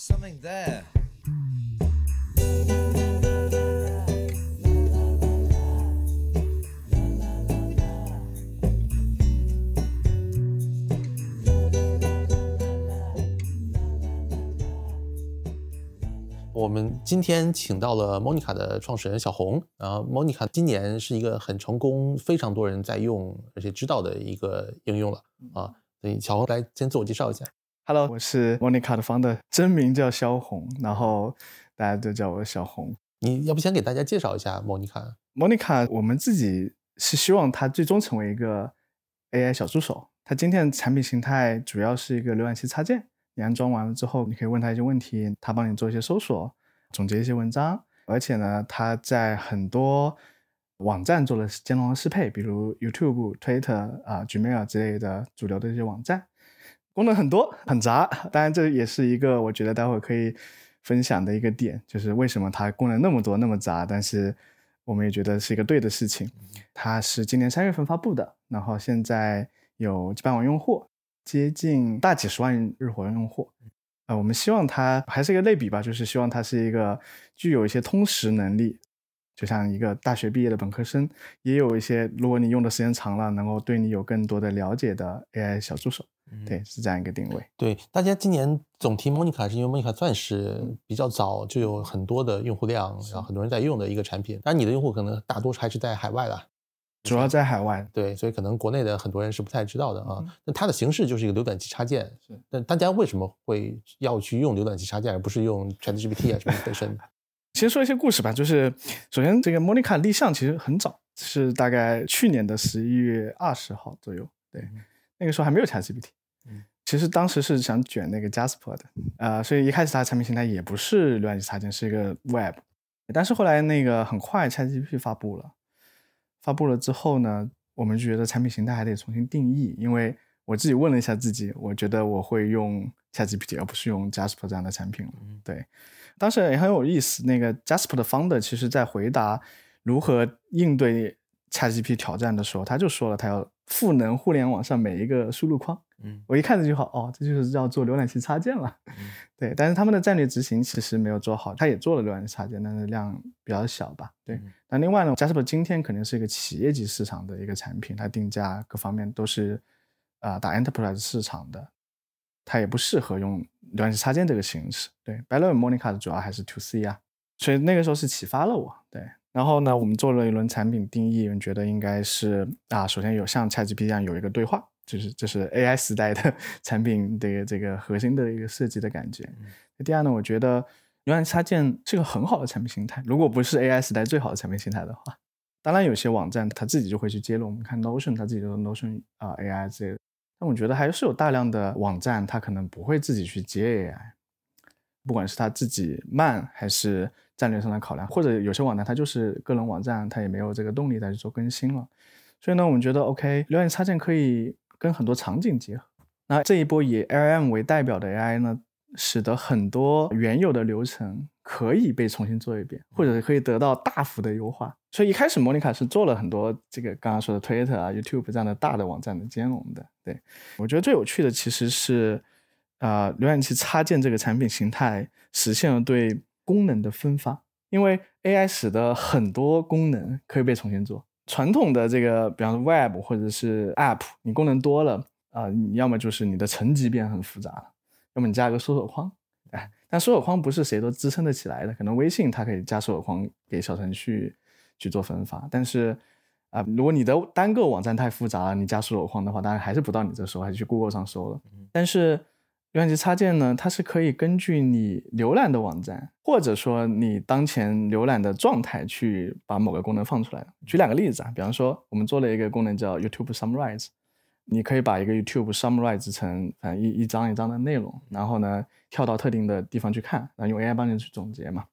something there. 我们今天请到了 Monica 的创始人小红，然后 Monica 今年是一个很成功、非常多人在用而且知道的一个应用了啊。所以小红来先自我介绍一下。Hello，我是 Monica 的 founder，真名叫萧红，然后大家都叫我小红。你要不先给大家介绍一下 Monica？Monica，我们自己是希望它最终成为一个 AI 小助手。它今天的产品形态主要是一个浏览器插件，你安装完了之后，你可以问它一些问题，它帮你做一些搜索，总结一些文章。而且呢，它在很多网站做了兼容的适配，比如 YouTube、Twitter 啊、Gmail 之类的主流的一些网站。功能很多 很杂，当然这也是一个我觉得待会可以分享的一个点，就是为什么它功能那么多那么杂，但是我们也觉得是一个对的事情。它是今年三月份发布的，然后现在有几百万用户，接近大几十万日活用户。呃，我们希望它还是一个类比吧，就是希望它是一个具有一些通识能力，就像一个大学毕业的本科生，也有一些如果你用的时间长了，能够对你有更多的了解的 AI 小助手。对，是这样一个定位。对，大家今年总提 Monica 是因为 Monica 算是比较早就有很多的用户量，然后很多人在用的一个产品。当然，你的用户可能大多数还是在海外啦，主要在海外。对，所以可能国内的很多人是不太知道的啊。那它的形式就是一个浏览器插件。是。那大家为什么会要去用浏览器插件，而不是用 ChatGPT 啊什么本身？其实说一些故事吧，就是首先这个 Monica 立项其实很早，是大概去年的十一月二十号左右。对，那个时候还没有 ChatGPT。其实当时是想卷那个 Jasper 的，呃，所以一开始它的产品形态也不是浏览器插件，是一个 Web。但是后来那个很快 ChatGPT 发布了，发布了之后呢，我们就觉得产品形态还得重新定义。因为我自己问了一下自己，我觉得我会用 ChatGPT 而不是用 Jasper 这样的产品了。对，当时也很有意思。那个 Jasper 的 founder 其实在回答如何应对 ChatGPT 挑战的时候，他就说了，他要赋能互联网上每一个输入框。嗯，我一看这句话，哦，这就是要做浏览器插件了。嗯、对，但是他们的战略执行其实没有做好，他也做了浏览器插件，但是量比较小吧。对，嗯、那另外呢，Jasper 今天肯定是一个企业级市场的一个产品，它定价各方面都是啊、呃、打 Enterprise 市场的，它也不适合用浏览器插件这个形式。对 b e l l Monica 的主要还是 To C 啊，所以那个时候是启发了我。对。然后呢，我们做了一轮产品定义，我们觉得应该是啊，首先有像 ChatGPT 一样有一个对话，就是这是 AI 时代的 产品的这个核心的一个设计的感觉。嗯、第二呢，我觉得浏览器插件是个很好的产品形态，如果不是 AI 时代最好的产品形态的话，当然有些网站它自己就会去揭露，我们看 Notion 它自己的 Notion 啊、呃、AI 之类的，但我觉得还是有大量的网站它可能不会自己去接 AI，不管是它自己慢还是。战略上的考量，或者有些网站它就是个人网站，它也没有这个动力再去做更新了。所以呢，我们觉得 OK，浏览器插件可以跟很多场景结合。那这一波以 L M 为代表的 AI 呢，使得很多原有的流程可以被重新做一遍，或者可以得到大幅的优化。所以一开始莫妮卡是做了很多这个刚刚说的 Twitter 啊、YouTube 这样的大的网站的兼容的。对我觉得最有趣的其实是，呃，浏览器插件这个产品形态实现了对。功能的分发，因为 AI 使得很多功能可以被重新做。传统的这个，比方说 Web 或者是 App，你功能多了啊、呃，你要么就是你的层级变很复杂了，要么你加一个搜索框，哎，但搜索框不是谁都支撑得起来的。可能微信它可以加搜索框给小程序去做分发，但是啊、呃，如果你的单个网站太复杂了，你加搜索框的话，当然还是不到你这搜，还是去 Google 上搜了。但是浏览器插件呢，它是可以根据你浏览的网站，或者说你当前浏览的状态，去把某个功能放出来的。举两个例子啊，比方说我们做了一个功能叫 YouTube Summarize，你可以把一个 YouTube summarize 成反正一一张一张的内容，然后呢跳到特定的地方去看，然后用 AI 帮你去总结嘛。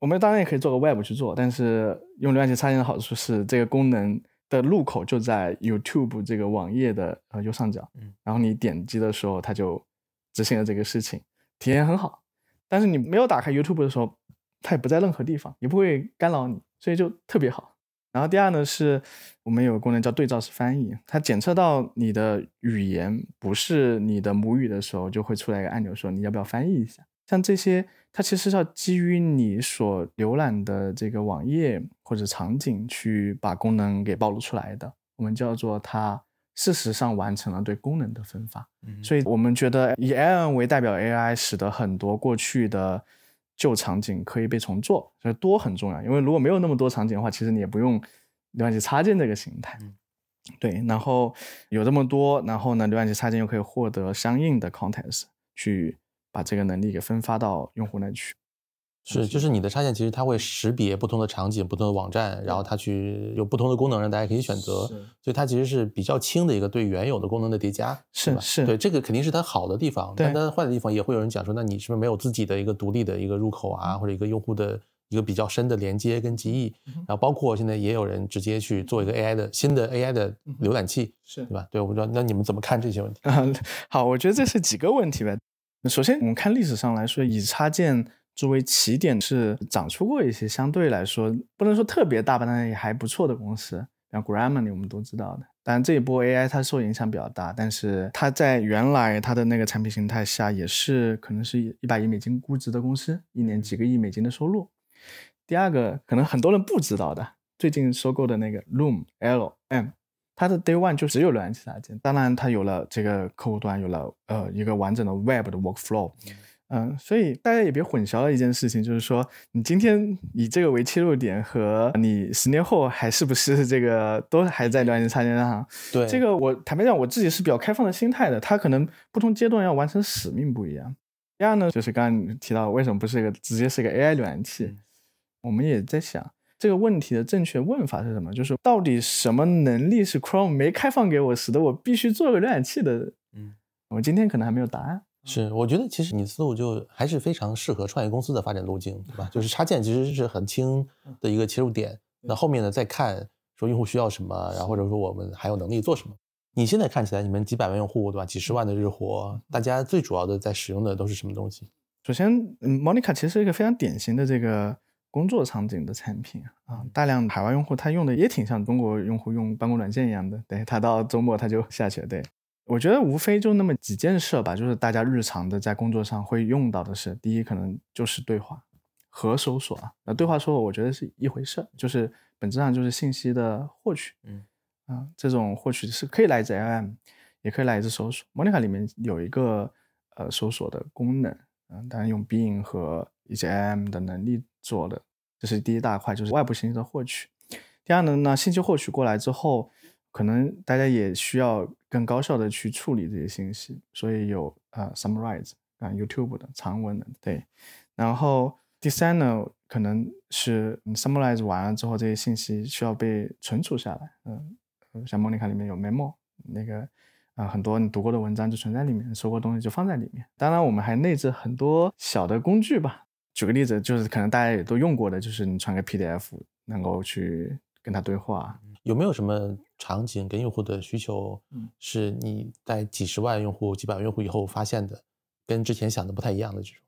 我们当然也可以做个 Web 去做，但是用浏览器插件的好处是这个功能的入口就在 YouTube 这个网页的呃右上角，嗯，然后你点击的时候它就执行了这个事情，体验很好。但是你没有打开 YouTube 的时候，它也不在任何地方，也不会干扰你，所以就特别好。然后第二呢，是我们有个功能叫对照式翻译，它检测到你的语言不是你的母语的时候，就会出来一个按钮说你要不要翻译一下。像这些，它其实是要基于你所浏览的这个网页或者场景去把功能给暴露出来的。我们叫做它事实上完成了对功能的分发。所以我们觉得以 AI 为代表 AI，使得很多过去的旧场景可以被重做。所以多很重要，因为如果没有那么多场景的话，其实你也不用浏览器插件这个形态。对，然后有这么多，然后呢，浏览器插件又可以获得相应的 context 去。把这个能力给分发到用户那去，是，就是你的插件其实它会识别不同的场景、不同的网站，然后它去有不同的功能让大家可以选择，所以它其实是比较轻的一个对原有的功能的叠加，是是，对，这个肯定是它好的地方，但它坏的地方也会有人讲说，那你是不是没有自己的一个独立的一个入口啊，或者一个用户的一个比较深的连接跟记忆，然后包括现在也有人直接去做一个 AI 的新的 AI 的浏览器，是对吧？对，我不知道，那你们怎么看这些问题？好，我觉得这是几个问题吧。首先，我们看历史上来说，以插件作为起点是长出过一些相对来说不能说特别大吧，但也还不错的公司，像 Grammarly 我们都知道的。当然这一波 AI 它受影响比较大，但是它在原来它的那个产品形态下也是可能是一百亿美金估值的公司，一年几个亿美金的收入。第二个可能很多人不知道的，最近收购的那个 Loom L M。它的 Day One 就只有浏览器插件，当然它有了这个客户端，有了呃一个完整的 Web 的 Workflow，嗯，所以大家也别混淆了一件事情，就是说你今天以这个为切入点，和你十年后还是不是这个都还在浏览器插件上？对，这个我坦白讲，我自己是比较开放的心态的，它可能不同阶段要完成使命不一样。第二呢，就是刚刚你提到为什么不是一个直接是一个 AI 浏览器，我们也在想。这个问题的正确问法是什么？就是到底什么能力是 Chrome 没开放给我，使得我必须做个浏览器的？嗯，我今天可能还没有答案。是，我觉得其实你思路就还是非常适合创业公司的发展路径，对吧？就是插件其实是很轻的一个切入点，那后面呢再看说用户需要什么，然后或者说我们还有能力做什么。你现在看起来你们几百万用户，对吧？几十万的日活，大家最主要的在使用的都是什么东西？首先，Monica 其实是一个非常典型的这个。工作场景的产品啊，大量海外用户他用的也挺像中国用户用办公软件一样的，对他到周末他就下去了。对我觉得无非就那么几件事吧，就是大家日常的在工作上会用到的事，第一可能就是对话和搜索啊。那对话搜索我觉得是一回事，就是本质上就是信息的获取，嗯啊，这种获取是可以来自 LM，也可以来自搜索。Monica 里面有一个呃搜索的功能，嗯，当然用 Bing 和一些 LM 的能力。做的这是第一大块，就是外部信息的获取。第二呢，那信息获取过来之后，可能大家也需要更高效的去处理这些信息，所以有呃 summarize 啊 YouTube 的长文的对。然后第三呢，可能是 summarize 完了之后，这些信息需要被存储下来。嗯，像 Monica 里面有 memo，那个啊很多你读过的文章就存在里面，收过东西就放在里面。当然，我们还内置很多小的工具吧。举个例子，就是可能大家也都用过的，就是你传个 PDF，能够去跟他对话。有没有什么场景跟用户的需求，是你在几十万用户、几百万用户以后发现的，跟之前想的不太一样的这种？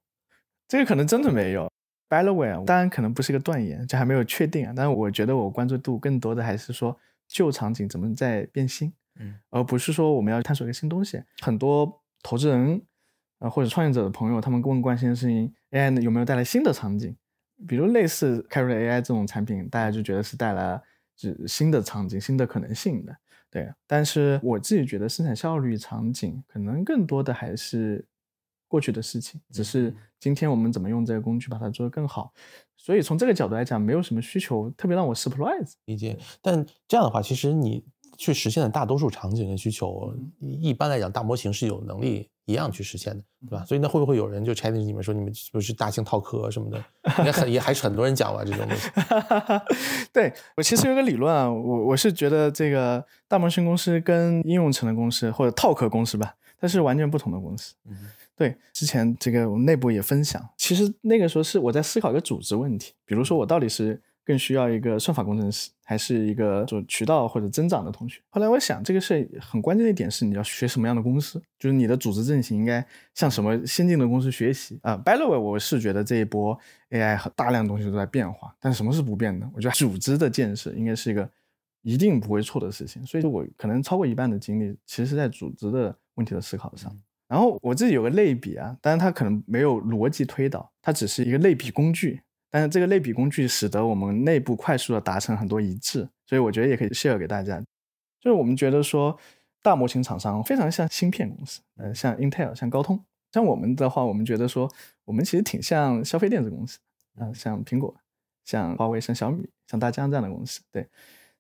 这个可能真的没有。By the way，当然可能不是一个断言，这还没有确定啊。但是我觉得我关注度更多的还是说旧场景怎么在变新，嗯，而不是说我们要探索一个新东西。很多投资人。啊，或者创业者的朋友，他们更关心的事情，AI 有没有带来新的场景？比如类似 Carry AI 这种产品，大家就觉得是带来是新的场景、新的可能性的。对，但是我自己觉得生产效率场景可能更多的还是过去的事情，只是今天我们怎么用这个工具把它做得更好。所以从这个角度来讲，没有什么需求特别让我 surprise。理解。但这样的话，其实你去实现的大多数场景的需求，一般来讲，大模型是有能力。一样去实现的，对吧？所以那会不会有人就拆进你们说你们是不是大型套壳什么的？应该很也还是很多人讲吧这种东西。对我其实有个理论啊，我我是觉得这个大模型公司跟应用层的公司或者套壳公司吧，它是完全不同的公司。对，之前这个我们内部也分享，其实那个时候是我在思考一个组织问题，比如说我到底是。更需要一个算法工程师，还是一个做渠道或者增长的同学？后来我想，这个事很关键的一点是，你要学什么样的公司，就是你的组织阵型应该向什么先进的公司学习啊。By the way，我是觉得这一波 AI 和大量东西都在变化，但是什么是不变的？我觉得组织的建设应该是一个一定不会错的事情。所以，我可能超过一半的精力其实是在组织的问题的思考上。然后我自己有个类比啊，当然它可能没有逻辑推导，它只是一个类比工具。但是这个类比工具使得我们内部快速的达成很多一致，所以我觉得也可以 share 给大家。就是我们觉得说，大模型厂商非常像芯片公司，呃，像 Intel、像高通。像我们的话，我们觉得说，我们其实挺像消费电子公司，嗯，像苹果、像华为、像小米、像大疆这样的公司。对，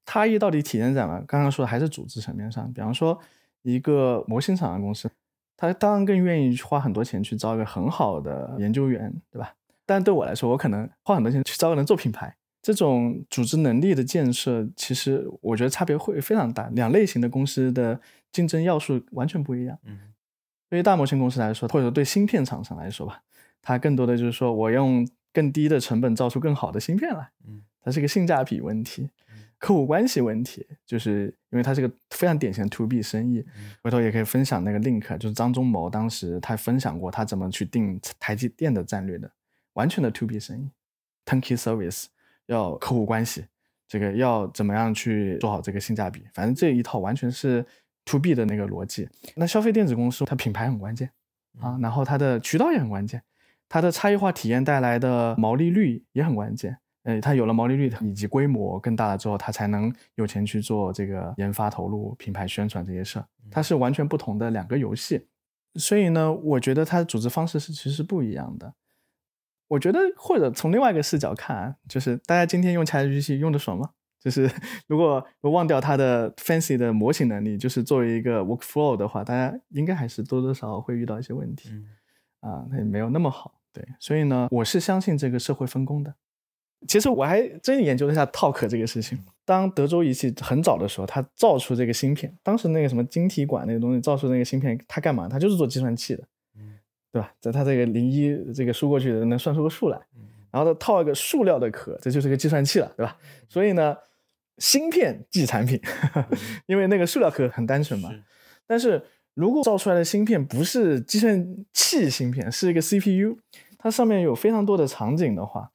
差异到底体现在哪？刚刚说的还是组织层面上。比方说，一个模型厂商公司，他当然更愿意花很多钱去招一个很好的研究员，对吧？但对我来说，我可能花很多钱去招个人做品牌，这种组织能力的建设，其实我觉得差别会非常大。两类型的公司的竞争要素完全不一样。嗯，对于大模型公司来说，或者说对芯片厂商来说吧，它更多的就是说我用更低的成本造出更好的芯片来。嗯，它是个性价比问题，客户关系问题，就是因为它是个非常典型的 to B 生意。回头也可以分享那个 link，就是张忠谋当时他分享过他怎么去定台积电的战略的。完全的 to B 生意，turnkey service 要客户关系，这个要怎么样去做好这个性价比？反正这一套完全是 to B 的那个逻辑。那消费电子公司它品牌很关键啊，然后它的渠道也很关键，它的差异化体验带来的毛利率也很关键。呃，它有了毛利率以及规模更大了之后，它才能有钱去做这个研发投入、品牌宣传这些事儿。它是完全不同的两个游戏，所以呢，我觉得它的组织方式是其实是不一样的。我觉得，或者从另外一个视角看，就是大家今天用 ChatGPT 用的爽吗？就是 如果忘掉它的 fancy 的模型能力，就是作为一个 workflow 的话，大家应该还是多多少少会遇到一些问题。啊，它也没有那么好。对，所以呢，我是相信这个社会分工的。其实我还真研究了一下 Talk 这个事情。当德州仪器很早的时候，它造出这个芯片，当时那个什么晶体管那个东西造出那个芯片，它干嘛？它就是做计算器的。对吧？在它这个零一这个输过去的能算出个数来，然后它套一个塑料的壳，这就是个计算器了，对吧？所以呢，芯片即产品，因为那个塑料壳很单纯嘛。但是如果造出来的芯片不是计算器芯片，是一个 CPU，它上面有非常多的场景的话，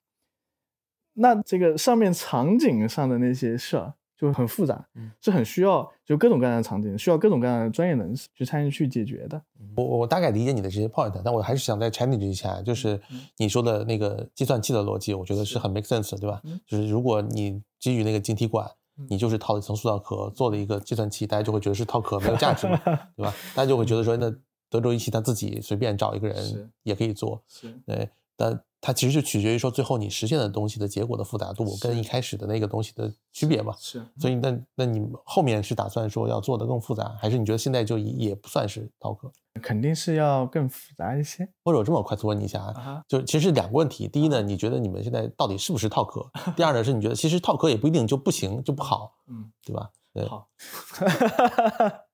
那这个上面场景上的那些事儿。就很复杂，是很需要就各种各样的场景，需要各种各样的专业人士去参与去解决的。我我大概理解你的这些 point，但我还是想再 challenge 一下，就是你说的那个计算器的逻辑，我觉得是很 make sense 的，对吧？就是如果你基于那个晶体管，你就是套了一层塑料壳做了一个计算器，大家就会觉得是套壳没有价值嘛，对吧？大家就会觉得说，那德州仪器他自己随便找一个人也可以做，对，但。它其实就取决于说最后你实现的东西的结果的复杂度跟一开始的那个东西的区别嘛。是，所以那那你后面是打算说要做的更复杂，还是你觉得现在就也不算是套壳？肯定是要更复杂一些。或者我这么快速问你一下啊，就其实两个问题。第一呢，你觉得你们现在到底是不是套壳？第二呢，是你觉得其实套壳也不一定就不行就不好，嗯，对吧？对。好。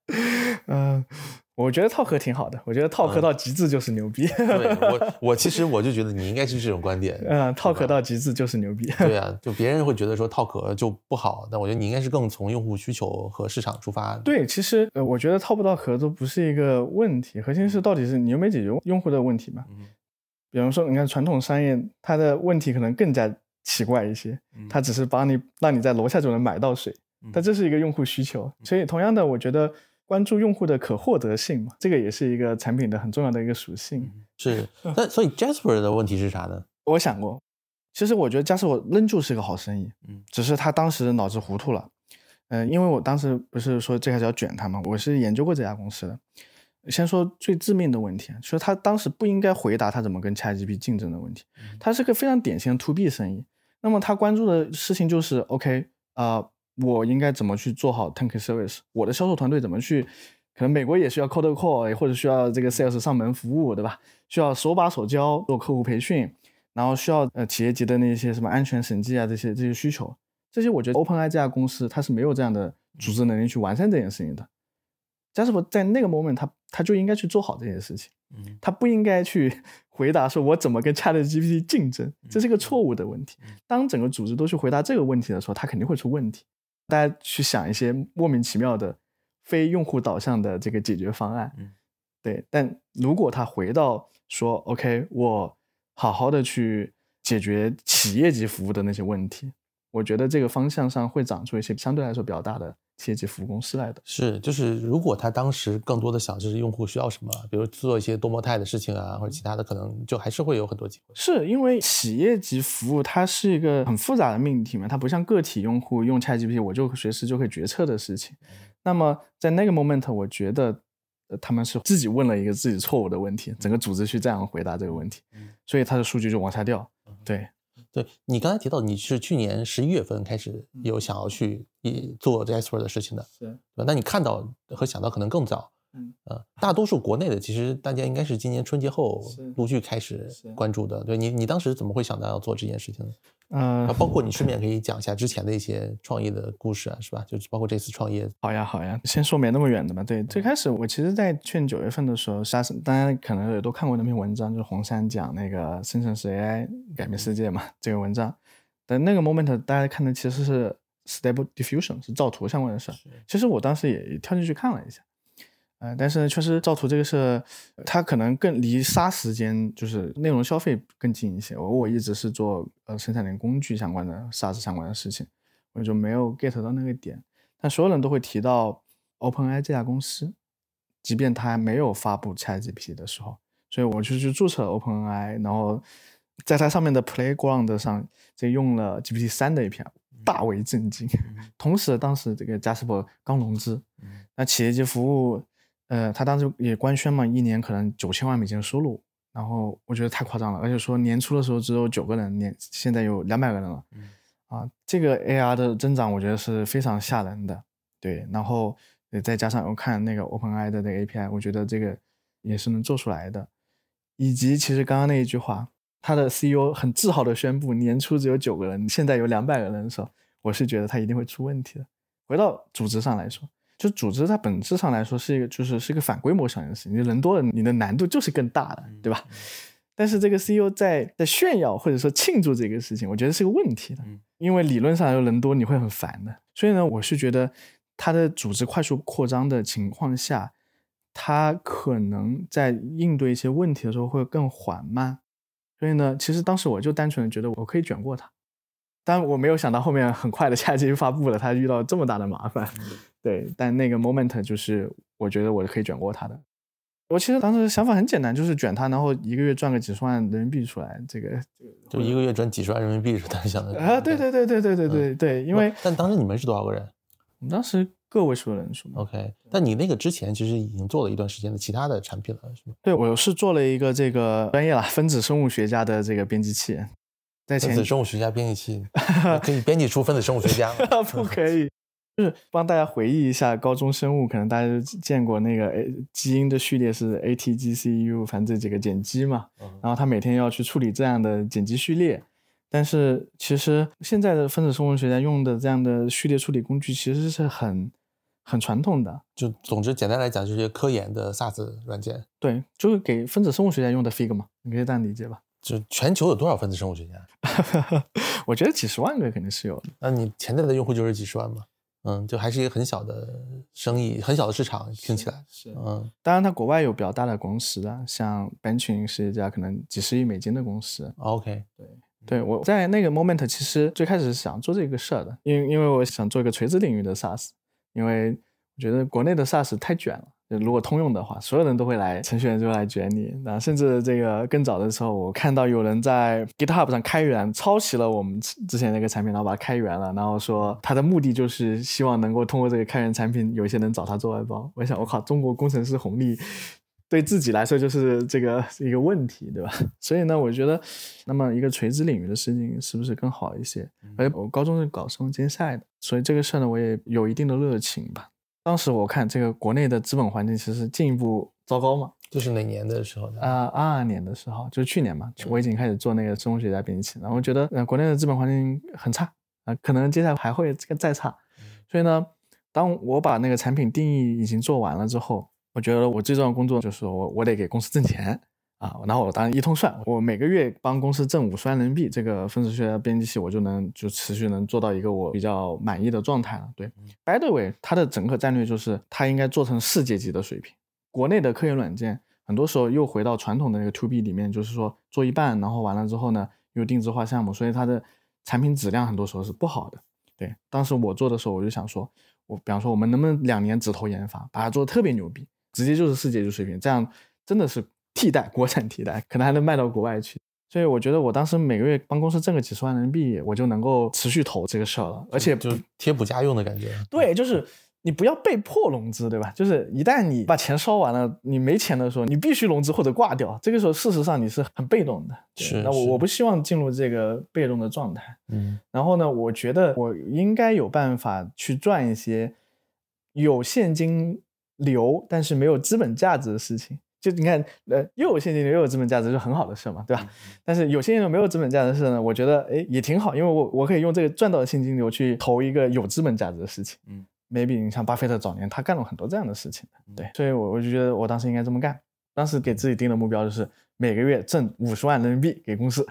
嗯。我觉得套壳挺好的，我觉得套壳到极致就是牛逼。对我，我其实我就觉得你应该是这种观点。嗯，套壳到极致就是牛逼。对啊，就别人会觉得说套壳就不好，但我觉得你应该是更从用户需求和市场出发。对，其实呃，我觉得套不套壳都不是一个问题，核心是到底是你有没有解决用户的问题嘛？嗯。比方说，你看传统商业，它的问题可能更加奇怪一些，它只是帮你让你在楼下就能买到水，但这是一个用户需求。所以同样的，我觉得。关注用户的可获得性嘛，这个也是一个产品的很重要的一个属性。是，那所以 Jasper 的问题是啥呢？我想过，其实我觉得 Jasper 仍旧是个好生意，嗯，只是他当时脑子糊涂了。嗯，因为我当时不是说最开始要卷他嘛？我是研究过这家公司的。先说最致命的问题，说他当时不应该回答他怎么跟 ChatGPT 竞争的问题。他是个非常典型的 To B 生意，那么他关注的事情就是 OK 啊。我应该怎么去做好 t a n k service？我的销售团队怎么去？可能美国也需要 cold call，或者需要这个 sales 上门服务，对吧？需要手把手教做客户培训，然后需要呃企业级的那些什么安全审计啊这些这些需求，这些我觉得 OpenAI 这家公司它是没有这样的组织能力去完善这件事情的。加斯伯在那个 moment 他他就应该去做好这件事情，嗯，他不应该去回答说我怎么跟 ChatGPT 竞争，这是一个错误的问题。当整个组织都去回答这个问题的时候，他肯定会出问题。大家去想一些莫名其妙的非用户导向的这个解决方案，嗯，对。但如果他回到说，OK，我好好的去解决企业级服务的那些问题，我觉得这个方向上会长出一些相对来说比较大的企业级服务公司来的。是，就是如果他当时更多的想就是用户需要什么，比如做一些多模态的事情啊，或者其他的，可能就还是会有很多机会。是因为企业级服务它是一个很复杂的命题嘛，它不像个体用户用 ChatGPT 我就随时就可以决策的事情。那么在那个 moment，我觉得他们是自己问了一个自己错误的问题，整个组织去这样回答这个问题，所以它的数据就往下掉。对。对你刚才提到你是去年十一月份开始有想要去做 Jasper 的事情的，是，那你看到和想到可能更早。嗯呃，大多数国内的其实大家应该是今年春节后陆续开始关注的。对你，你当时怎么会想到要做这件事情呢？嗯，包括你 顺便可以讲一下之前的一些创业的故事啊，是吧？就是包括这次创业。好呀，好呀，先说没那么远的吧。对，最开始我其实，在去年九月份的时候，沙大家可能也都看过那篇文章，就是红杉讲那个生成式 AI 改变世界嘛，这个文章。但那个 moment 大家看的其实是 Stable Diffusion，是造图相关的事儿。其实我当时也跳进去看了一下。呃，但是确实造图这个事，它可能更离杀时间就是内容消费更近一些。我我一直是做呃生产链工具相关的 SaaS 相关的事情，我就没有 get 到那个点。但所有人都会提到 OpenAI 这家公司，即便它没有发布 ChatGPT 的时候，所以我就去注册 OpenAI，然后在它上面的 Playground 上就用了 GPT 三的 API，大为震惊。同时，当时这个 Jasper 刚融资，那企业级服务。呃，他当时也官宣嘛，一年可能九千万美金的收入，然后我觉得太夸张了，而且说年初的时候只有九个人，年现在有两百个人了，啊，这个 AR 的增长我觉得是非常吓人的，对，然后再加上我看那个 OpenAI 的那个 API，我觉得这个也是能做出来的，以及其实刚刚那一句话，他的 CEO 很自豪的宣布年初只有九个人，现在有两百个人的时候，我是觉得他一定会出问题的。回到组织上来说。就组织它本质上来说是一个，就是是一个反规模上的事情。你人多了，你的难度就是更大的，对吧？但是这个 CEO 在在炫耀或者说庆祝这个事情，我觉得是个问题的，因为理论上有人多你会很烦的。所以呢，我是觉得他的组织快速扩张的情况下，他可能在应对一些问题的时候会更缓慢。所以呢，其实当时我就单纯的觉得我可以卷过他，但我没有想到后面很快的 下一季就发布了他遇到这么大的麻烦。对但那个 moment 就是我觉得我是可以卷过他的。我其实当时想法很简单就是卷他然后一个月赚个几十万人民币出来这个就一个月赚几十万人民币是他想的啊对对对。对对对对对因为但当时你们是多少个人？我们当时个位数的人数 ok 但你那个之前其实已经做了一段时间的其他的产品了是吗？对我是做了一个这个专业啦分子生物学家的这个编辑器。在分子生物学家编辑器 可以编辑出分子生物学家吗？不可以。就是帮大家回忆一下高中生物，可能大家都见过那个诶，基因的序列是 A T G C U，反正这几个碱基嘛。然后他每天要去处理这样的碱基序列。但是其实现在的分子生物学家用的这样的序列处理工具，其实是很很传统的。就总之简单来讲，就是科研的 SaaS 软件。对，就是给分子生物学家用的 Fig 嘛，你可以这样理解吧？就全球有多少分子生物学家？我觉得几十万个肯定是有的。那你潜在的用户就是几十万嘛？嗯，就还是一个很小的生意，很小的市场，听起来是嗯。当然，它国外有比较大的公司啊，像 Benching 是一家可能几十亿美金的公司。OK，对，对我在那个 moment 其实最开始是想做这个事儿的，因为因为我想做一个垂直领域的 SaaS，因为我觉得国内的 SaaS 太卷了。如果通用的话，所有人都会来，程序员就会来卷你。那甚至这个更早的时候，我看到有人在 GitHub 上开源，抄袭了我们之前那个产品，然后把它开源了，然后说他的目的就是希望能够通过这个开源产品，有一些人找他做外包。我想，我靠，中国工程师红利对自己来说就是这个一个问题，对吧？所以呢，我觉得，那么一个垂直领域的事情是不是更好一些？而且我高中是搞生物竞赛的，所以这个事儿呢，我也有一定的热情吧。当时我看这个国内的资本环境其实进一步糟糕嘛，就是哪年的时候呢？啊，二二年的时候，就是去年嘛，我已经开始做那个生物学家编辑器，然后觉得呃国内的资本环境很差啊，可能接下来还会这个再差，所以呢，当我把那个产品定义已经做完了之后，我觉得我最重要的工作就是我我得给公司挣钱。啊，然后我当然一通算，我每个月帮公司挣五十万人民币，这个分子学编辑器我就能就持续能做到一个我比较满意的状态了。对，by the way，它的整个战略就是它应该做成世界级的水平。国内的科研软件很多时候又回到传统的那个 to B 里面，就是说做一半，然后完了之后呢又定制化项目，所以它的产品质量很多时候是不好的。对，当时我做的时候我就想说，我比方说我们能不能两年只投研发，把它做的特别牛逼，直接就是世界级水平，这样真的是替代国产替代，可能还能卖到国外去。所以我觉得我当时每个月帮公司挣个几十万人民币，我就能够持续投这个事儿了，而且就是贴补家用的感觉。对，就是。你不要被迫融资，对吧？就是一旦你把钱烧完了，你没钱的时候，你必须融资或者挂掉。这个时候，事实上你是很被动的。是，那我我不希望进入这个被动的状态。嗯。然后呢，我觉得我应该有办法去赚一些有现金流但是没有资本价值的事情。就你看，呃，又有现金流又有资本价值，是很好的事嘛，对吧？但是有现金流没有资本价值的事呢，我觉得哎也挺好，因为我我可以用这个赚到的现金流去投一个有资本价值的事情。嗯。maybe 你像巴菲特早年他干了很多这样的事情，对，所以我我就觉得我当时应该这么干。当时给自己定的目标就是每个月挣五十万人民币给公司。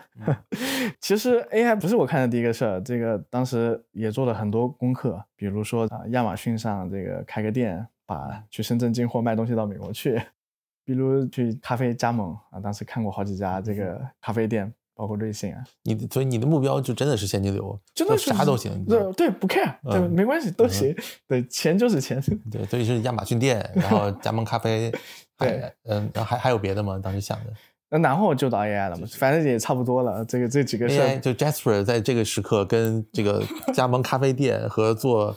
其实 AI 不是我看的第一个事儿，这个当时也做了很多功课，比如说啊，亚马逊上这个开个店，把去深圳进货卖东西到美国去，比如去咖啡加盟啊，当时看过好几家这个咖啡店。包括瑞幸啊，你的所以你的目标就真的是现金流，真的是啥都行，对对，不 care，对，没关系，都行，对，钱就是钱，对，所以是亚马逊店，然后 加盟咖啡，对，嗯，然后还还有别的吗？当时想的，那然后就到 AI 了嘛，反正也差不多了，这个这几个事就 Jasper 在这个时刻跟这个加盟咖啡店和做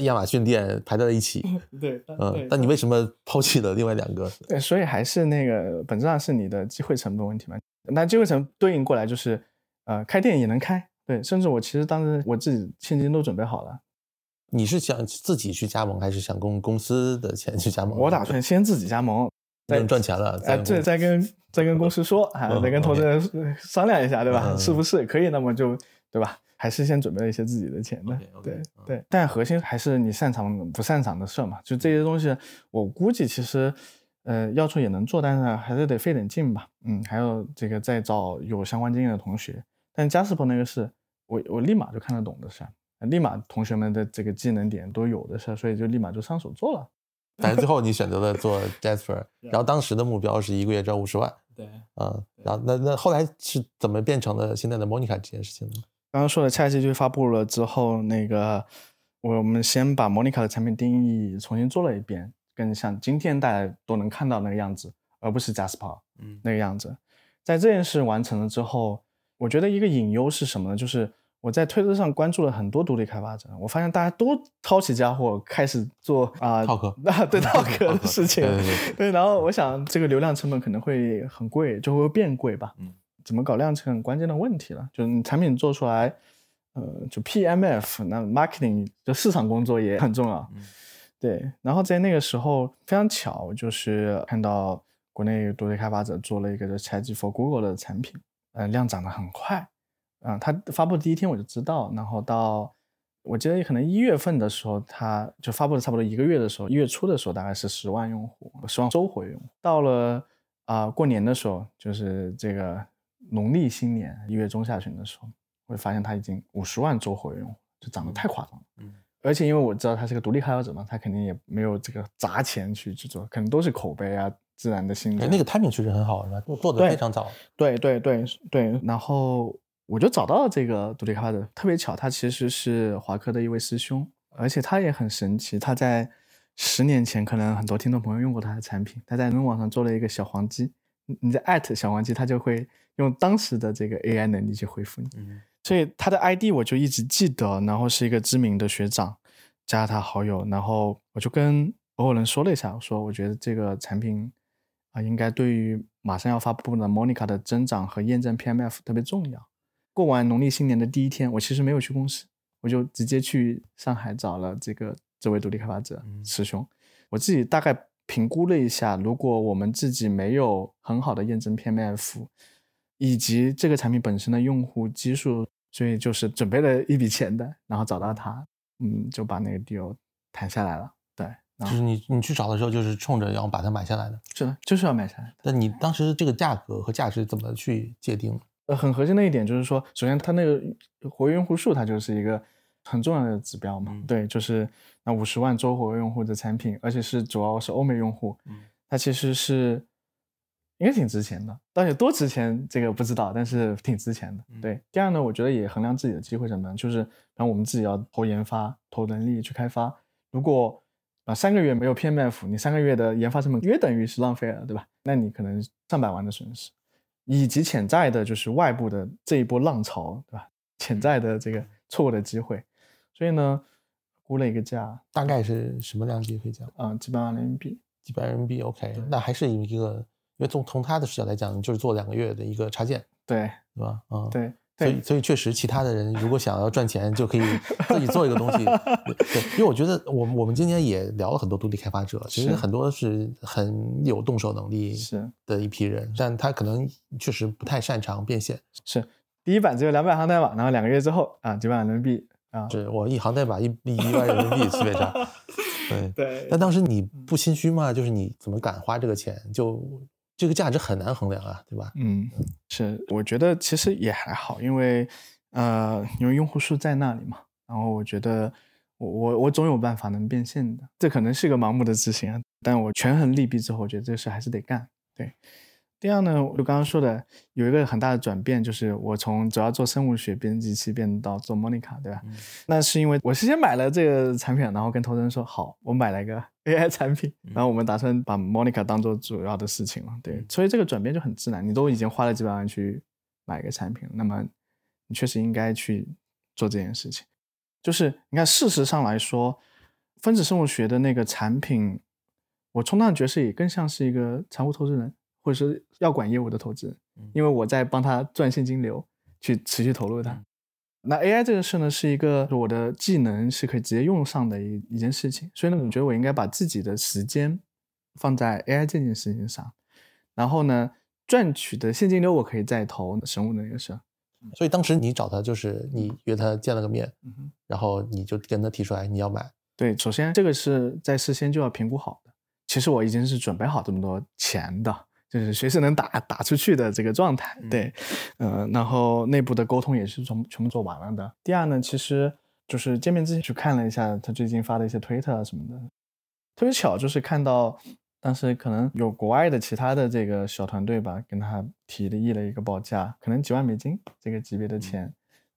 亚马逊店排在了一起，对，嗯，但你为什么抛弃了另外两个？对，所以还是那个本质上是你的机会成本问题嘛。那机会成本对应过来就是，呃，开店也能开，对，甚至我其实当时我自己现金都准备好了。你是想自己去加盟，还是想公公司的钱去加盟？我打算先自己加盟，能赚钱了，哎，这再跟再跟公司说，啊，再跟投资人商量一下，对吧？是不是可以？那么就对吧？还是先准备了一些自己的钱的，对对。但核心还是你擅长不擅长的事嘛，就这些东西，我估计其实。呃，要求也能做，但是还是得费点劲吧。嗯，还有这个再找有相关经验的同学。但 Jasper 那个是我我立马就看得懂的事，立马同学们的这个技能点都有的事，所以就立马就上手做了。反正最后你选择了做 Jasper，然后当时的目标是一个月赚五十万。对，嗯，然后那那后来是怎么变成了现在的 Monica 这件事情呢？刚刚说的下一季发布了之后，那个我们先把 Monica 的产品定义重新做了一遍。更像今天大家都能看到那个样子，而不是 Jasper，嗯，那个样子。在这件事完成了之后，我觉得一个隐忧是什么呢？就是我在推特上关注了很多独立开发者，我发现大家都抄起家伙开始做啊，套壳，啊，对套壳的事 情，对对。然后我想，这个流量成本可能会很贵，就会变贵吧。嗯，怎么搞量是很关键的问题了。就是你产品做出来，呃，就 PMF，那 marketing 就市场工作也很重要。对，然后在那个时候非常巧，就是看到国内独立开发者做了一个叫 Chat for Google 的产品，呃，量涨得很快，嗯，它发布第一天我就知道，然后到我记得可能一月份的时候，它就发布了差不多一个月的时候，一月初的时候大概是十万用户，十万周活跃用户，到了啊过年的时候，就是这个农历新年一月中下旬的时候，会发现他已经五十万周活跃用户，就涨得太夸张了，嗯。而且因为我知道他是个独立开发者嘛，他肯定也没有这个砸钱去去做，可能都是口碑啊、自然的心理。哎。那个 timing 确实很好，是吧？做的非常早。对对对对。然后我就找到了这个独立开发者，特别巧，他其实是华科的一位师兄，而且他也很神奇。他在十年前，可能很多听众朋友用过他的产品。他在人网上做了一个小黄鸡，你在艾特小黄鸡，他就会用当时的这个 AI 能力去回复你。嗯。所以他的 ID 我就一直记得，然后是一个知名的学长，加他好友，然后我就跟合伙人说了一下，我说我觉得这个产品啊，应该对于马上要发布的 Monica 的增长和验证 PMF 特别重要。过完农历新年的第一天，我其实没有去公司，我就直接去上海找了这个这位独立开发者师兄，我自己大概评估了一下，如果我们自己没有很好的验证 PMF，以及这个产品本身的用户基数。所以就是准备了一笔钱的，然后找到他，嗯，就把那个 deal 谈下来了。对，就是你你去找的时候，就是冲着要把它买下来的。是的，就是要买下来。那你当时这个价格和价值怎么去界定？呃，很核心的一点就是说，首先它那个活跃用户数，它就是一个很重要的指标嘛。对，就是那五十万周活跃用户的产品，而且是主要是欧美用户，它其实是。应该挺值钱的，到底多值钱这个不知道，但是挺值钱的。对，第二呢，我觉得也衡量自己的机会成本，就是，然后我们自己要投研发、投能力去开发，如果啊三个月没有 PMF，你三个月的研发成本约等于是浪费了，对吧？那你可能上百万的损失，以及潜在的就是外部的这一波浪潮，对吧？潜在的这个错误的机会，所以呢，估了一个价，大概是什么量级可以讲？啊，几百万人民币。几百人民币，OK，那还是一个，因为从从他的视角来讲，就是做两个月的一个插件，对，对吧？嗯，对，所以所以确实，其他的人如果想要赚钱，就可以 自己做一个东西，对，因为我觉得我我们今天也聊了很多独立开发者，其实很多是很有动手能力是的一批人，但他可能确实不太擅长变现。是，第一版只有两百行代码，然后两个月之后啊，几百万人民币啊，是我一行代码一一万人民币区别差。对 对，但当时你不心虚吗？就是你怎么敢花这个钱？就这个价值很难衡量啊，对吧？嗯，是，我觉得其实也还好，因为呃，因为用户数在那里嘛。然后我觉得我我我总有办法能变现的。这可能是一个盲目的自信啊，但我权衡利弊之后，我觉得这个事还是得干。对。第二呢，我刚刚说的有一个很大的转变，就是我从主要做生物学编辑器变到做 Monica，对吧？那是因为我事先买了这个产品，然后跟投资人说好，我买了一个 AI 产品，然后我们打算把 Monica 当做主要的事情了。对，所以这个转变就很自然。你都已经花了几百万去买一个产品，那么你确实应该去做这件事情。就是你看，事实上来说，分子生物学的那个产品，我充当的角色也更像是一个财务投资人。或者是要管业务的投资，因为我在帮他赚现金流，去持续投入它。那 AI 这个事呢，是一个我的技能是可以直接用上的一一件事情，所以呢，我觉得我应该把自己的时间放在 AI 这件事情上，然后呢，赚取的现金流我可以再投生物的那个事。所以当时你找他，就是你约他见了个面，然后你就跟他提出来你要买。对，首先这个是在事先就要评估好的。其实我已经是准备好这么多钱的。就是随时能打打出去的这个状态，对，呃，然后内部的沟通也是从全部做完了的。第二呢，其实就是见面之前去看了一下他最近发的一些推特啊什么的，特别巧就是看到当时可能有国外的其他的这个小团队吧，跟他提的议了一个报价，可能几万美金这个级别的钱，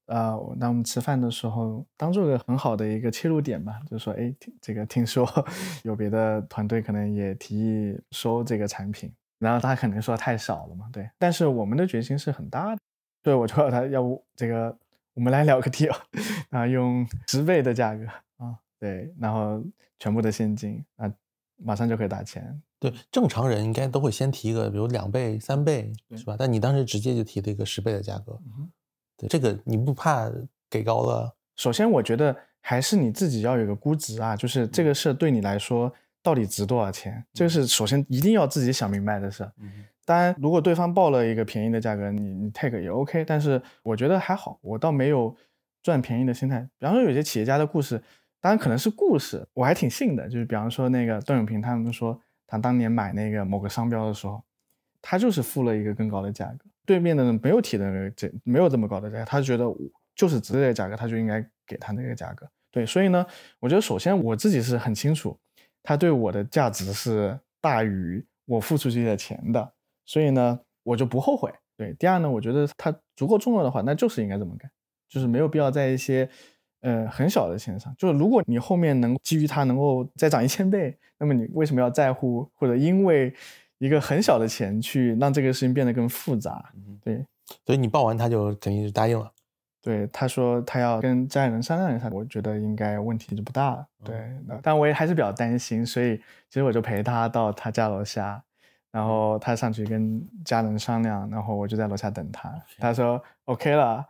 啊，那我们吃饭的时候当做个很好的一个切入点吧，就是说，哎，这个听说 有别的团队可能也提议收这个产品。然后他肯定说太少了嘛，对。但是我们的决心是很大的，对我就要他要不这个我们来聊个 deal，啊，用十倍的价格啊，对，然后全部的现金啊，马上就可以打钱。对，正常人应该都会先提一个，比如两倍、三倍，是吧？但你当时直接就提了一个十倍的价格，对，这个你不怕给高了？首先，我觉得还是你自己要有个估值啊，就是这个事对你来说。到底值多少钱？这个是首先一定要自己想明白的事。当然，如果对方报了一个便宜的价格，你你 take 也 OK。但是我觉得还好，我倒没有赚便宜的心态。比方说，有些企业家的故事，当然可能是故事，我还挺信的。就是比方说那个段永平，他们说他当年买那个某个商标的时候，他就是付了一个更高的价格，对面的人没有提的那个这没有这么高的价格，他觉得就是值这个价格，他就应该给他那个价格。对，所以呢，我觉得首先我自己是很清楚。他对我的价值是大于我付出去的钱的，所以呢，我就不后悔。对，第二呢，我觉得它足够重要的话，那就是应该这么干，就是没有必要在一些呃很小的钱上。就是如果你后面能基于它能够再涨一千倍，那么你为什么要在乎或者因为一个很小的钱去让这个事情变得更复杂？对，所以你报完他就肯定是答应了。对，他说他要跟家里人商量一下，我觉得应该问题就不大了。对，但我也还是比较担心，所以其实我就陪他到他家楼下，然后他上去跟家人商量，然后我就在楼下等他。他说 OK 了，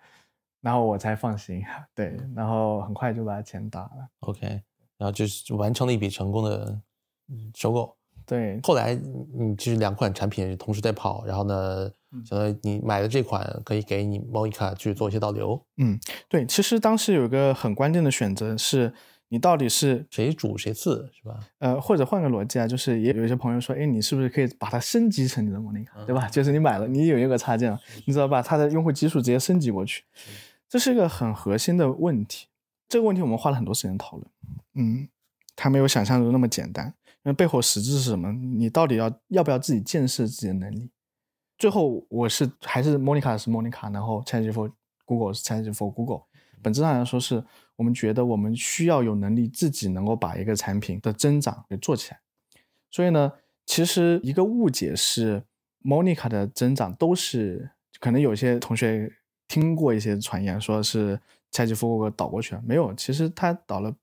然后我才放心。对，然后很快就把钱打了。OK，然后就是完成了一笔成功的收购。对，后来嗯其实两款产品同时在跑，然后呢？相当于你买的这款可以给你 Monica 去做一些导流。嗯，对，其实当时有一个很关键的选择是，你到底是谁主谁次，是吧？呃，或者换个逻辑啊，就是也有一些朋友说，哎，你是不是可以把它升级成你的 Monica，对吧？就是你买了，你有一个插件，你只要把它的用户基数直接升级过去，这是一个很核心的问题。这个问题我们花了很多时间讨论。嗯，它没有想象中那么简单，因为背后实质是什么？你到底要要不要自己建设自己的能力？最后我是还是 Monica 是 Monica，然后 ChatGPT Google 是 ChatGPT Google，本质上来说是我们觉得我们需要有能力自己能够把一个产品的增长给做起来。所以呢，其实一个误解是，Monica 的增长都是可能有些同学听过一些传言，说是 chat google 导过去了，没有，其实它导了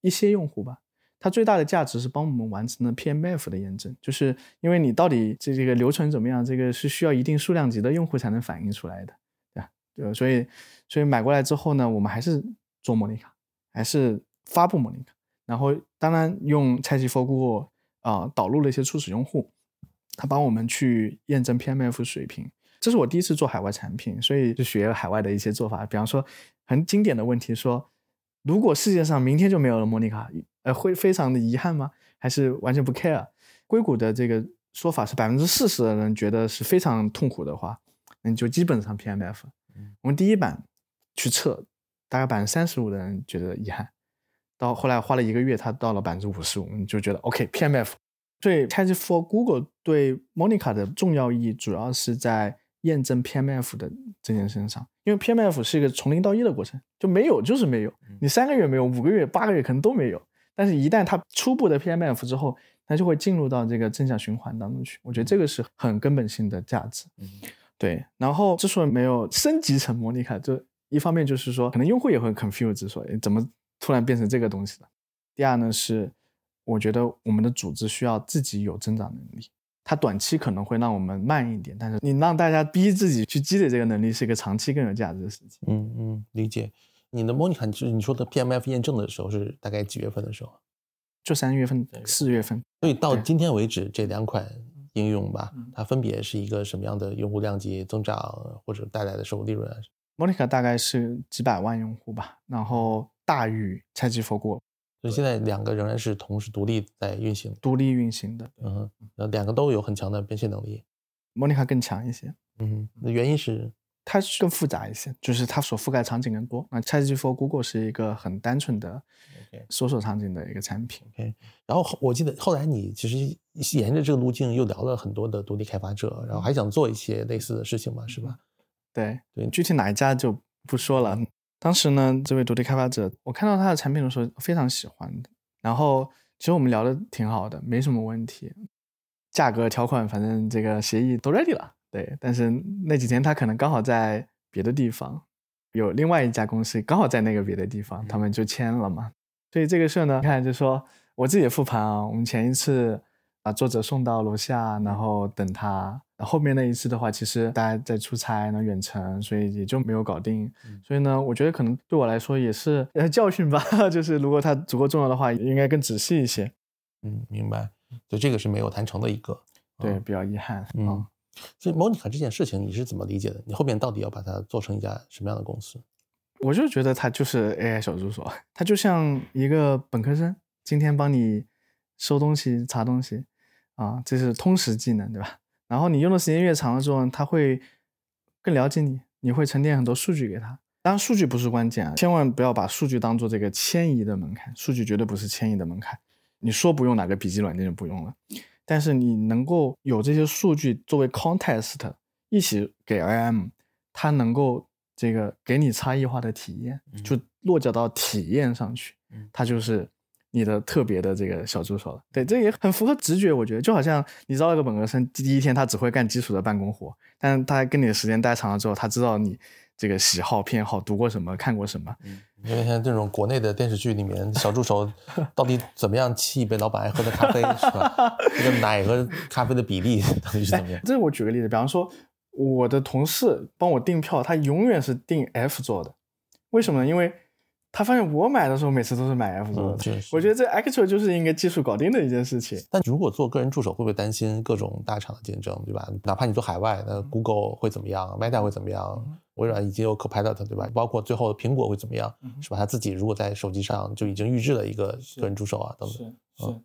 一些用户吧。它最大的价值是帮我们完成了 PMF 的验证，就是因为你到底这这个流程怎么样，这个是需要一定数量级的用户才能反映出来的，对吧？对，所以所以买过来之后呢，我们还是做莫妮卡，还是发布莫妮卡，然后当然用 CIGFOO 啊导入了一些初始用户，他帮我们去验证 PMF 水平。这是我第一次做海外产品，所以就学海外的一些做法，比方说很经典的问题说。如果世界上明天就没有了莫妮卡，呃，会非常的遗憾吗？还是完全不 care？硅谷的这个说法是百分之四十的人觉得是非常痛苦的话，那你就基本上 PMF。我们第一版去测，大概百分之三十五的人觉得遗憾，到后来花了一个月，他到了百分之五十五，你就觉得 OK PMF。所以 c h for Google 对 Monica 的重要意义主要是在。验证 PMF 的这件事上，因为 PMF 是一个从零到一的过程，就没有就是没有，你三个月没有，五个月、八个月可能都没有。但是，一旦它初步的 PMF 之后，它就会进入到这个正向循环当中去。我觉得这个是很根本性的价值。嗯对。然后，之所以没有升级成模拟卡，就一方面就是说，可能用户也会 confuse，说怎么突然变成这个东西了。第二呢，是我觉得我们的组织需要自己有增长能力。它短期可能会让我们慢一点，但是你让大家逼自己去积累这个能力，是一个长期更有价值的事情。嗯嗯，理解。你的 Monica 就是你说的 PMF 验证的时候是大概几月份的时候？就三月份、四月份。所以到今天为止，这两款应用吧，它分别是一个什么样的用户量级增长或者带来的收入利润？Monica 大概是几百万用户吧，然后大于 ChatGPT。所以现在两个仍然是同时独立在运行，独立运行的，嗯，那两个都有很强的变现能力。Monica 更强一些，嗯，那原因是它更复杂一些，就是它所覆盖场景更多。那 ChatGPT for Google 是一个很单纯的搜索场景的一个产品。然后我记得后来你其实沿着这个路径又聊了很多的独立开发者，然后还想做一些类似的事情嘛，是吧？对对，具体哪一家就不说了。当时呢，这位独立开发者，我看到他的产品的时候非常喜欢的。然后其实我们聊的挺好的，没什么问题，价格条款反正这个协议都 ready 了。对，但是那几天他可能刚好在别的地方，有另外一家公司刚好在那个别的地方，他们就签了嘛。所以这个事呢，你看就说我自己复盘啊，我们前一次把作者送到楼下，然后等他。后面那一次的话，其实大家在出差呢，远程，所以也就没有搞定。所以呢，我觉得可能对我来说也是呃教训吧。就是如果它足够重要的话，应该更仔细一些。嗯，明白。就这个是没有谈成的一个，对，比较遗憾。嗯，所以 Monica 这件事情你是怎么理解的？你后面到底要把它做成一家什么样的公司？我就觉得它就是 AI 小助手，它就像一个本科生，今天帮你收东西、查东西啊，这是通识技能，对吧？然后你用的时间越长了之后，他会更了解你，你会沉淀很多数据给他。当然，数据不是关键啊，千万不要把数据当做这个迁移的门槛，数据绝对不是迁移的门槛。你说不用哪个笔记软件就不用了，但是你能够有这些数据作为 context 一起给 IM，它能够这个给你差异化的体验，就落脚到体验上去，它就是。你的特别的这个小助手了，对，这也很符合直觉，我觉得就好像你招一个本科生，第一天他只会干基础的办公活，但是他跟你的时间待长了之后，他知道你这个喜好偏好，读过什么，看过什么。嗯，因为像这种国内的电视剧里面，小助手 到底怎么样沏一杯老板爱喝的咖啡，是吧？这个奶和咖啡的比例到底是怎么样？这我举个例子，比方说我的同事帮我订票，他永远是订 F 座的，为什么呢？因为他发现我买的时候每次都是买 F 座的，我觉得这 actual 就是应该技术搞定的一件事情。但如果做个人助手，会不会担心各种大厂的竞争，对吧？哪怕你做海外，那 Google 会怎么样？Meta 会怎么样？微软已经有 Copilot，对吧？包括最后苹果会怎么样？是吧？他自己如果在手机上就已经预制了一个个人助手啊，等等。是是，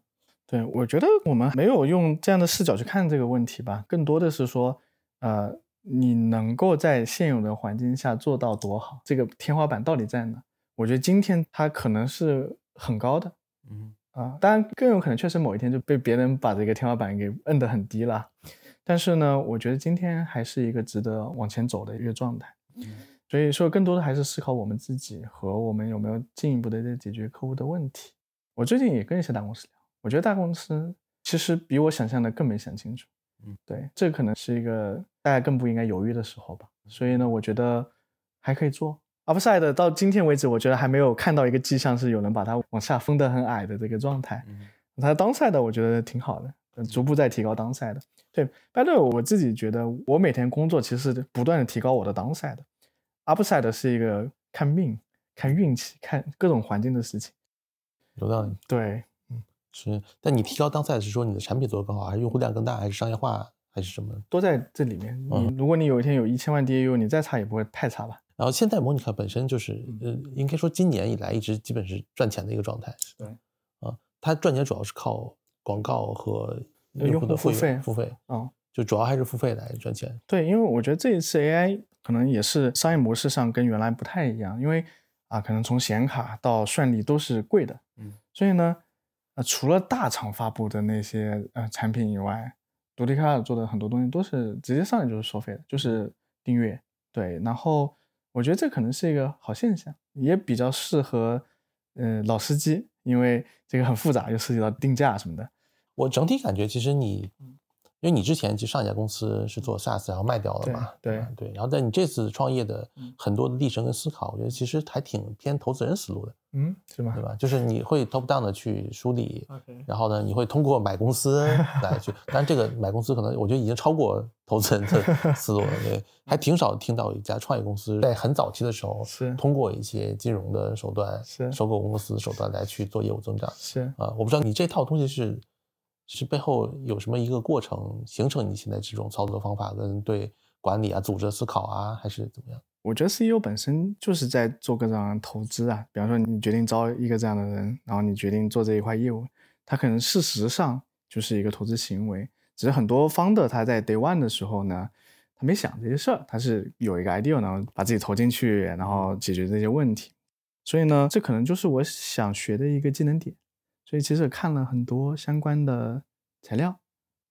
对，我觉得我们没有用这样的视角去看这个问题吧，更多的是说，呃，你能够在现有的环境下做到多好？这个天花板到底在哪？我觉得今天它可能是很高的，嗯啊，当然更有可能确实某一天就被别人把这个天花板给摁得很低了。但是呢，我觉得今天还是一个值得往前走的一个状态。所以说更多的还是思考我们自己和我们有没有进一步的在解决客户的问题。我最近也跟一些大公司聊，我觉得大公司其实比我想象的更没想清楚。嗯，对，这可能是一个大家更不应该犹豫的时候吧。所以呢，我觉得还可以做。Upside 到今天为止，我觉得还没有看到一个迹象是有人把它往下封得很矮的这个状态。嗯它 downside 我觉得挺好的，逐步在提高 downside。对，by the way，我自己觉得我每天工作其实是不断的提高我的 downside。Upside 是一个看命、看运气、看各种环境的事情。有道理。对，嗯是，但你提高当赛是说你的产品做得更好，还是用户量更大，还是商业化，还是什么？都在这里面。你嗯如果你有一天有一千万 DAU，你再差也不会太差吧？然后现在 Monica 本身就是，呃，应该说今年以来一直基本是赚钱的一个状态。对，啊，它赚钱主要是靠广告和用户的会付费付费，嗯，就主要还是付费来赚钱。对，因为我觉得这一次 AI 可能也是商业模式上跟原来不太一样，因为啊，可能从显卡到算力都是贵的，嗯，所以呢，呃，除了大厂发布的那些呃产品以外，独立开发者做的很多东西都是直接上来就是收费的，就是订阅。对，然后我觉得这可能是一个好现象，也比较适合呃老司机，因为这个很复杂，又涉及到定价什么的。我整体感觉，其实你，因为你之前其实上一家公司是做 SaaS，然后卖掉了嘛，对啊对，然后在你这次创业的嗯很多的历程跟思考，我觉得其实还挺偏投资人思路的，嗯，是吗对吧？就是你会 top down 的去梳理然后呢，你会通过买公司 来去，当然这个买公司可能我觉得已经超过投资人的 思路了，对，还挺少听到一家创业公司在很早期的时候是通过一些金融的手段、是收购公司的手段来去做业务增长。是。啊，我不知道你这套东西是是背后有什么一个过程形成你现在这种操作方法跟对管理啊、组织思考啊，还是怎么样？我觉得 CEO 本身就是在做各种投资啊，比方说你决定招一个这样的人，然后你决定做这一块业务，他可能事实上就是一个投资行为，只是很多 founder 他在 day one 的时候呢，他没想这些事儿，他是有一个 idea，然后把自己投进去，然后解决这些问题，所以呢，这可能就是我想学的一个技能点，所以其实看了很多相关的材料。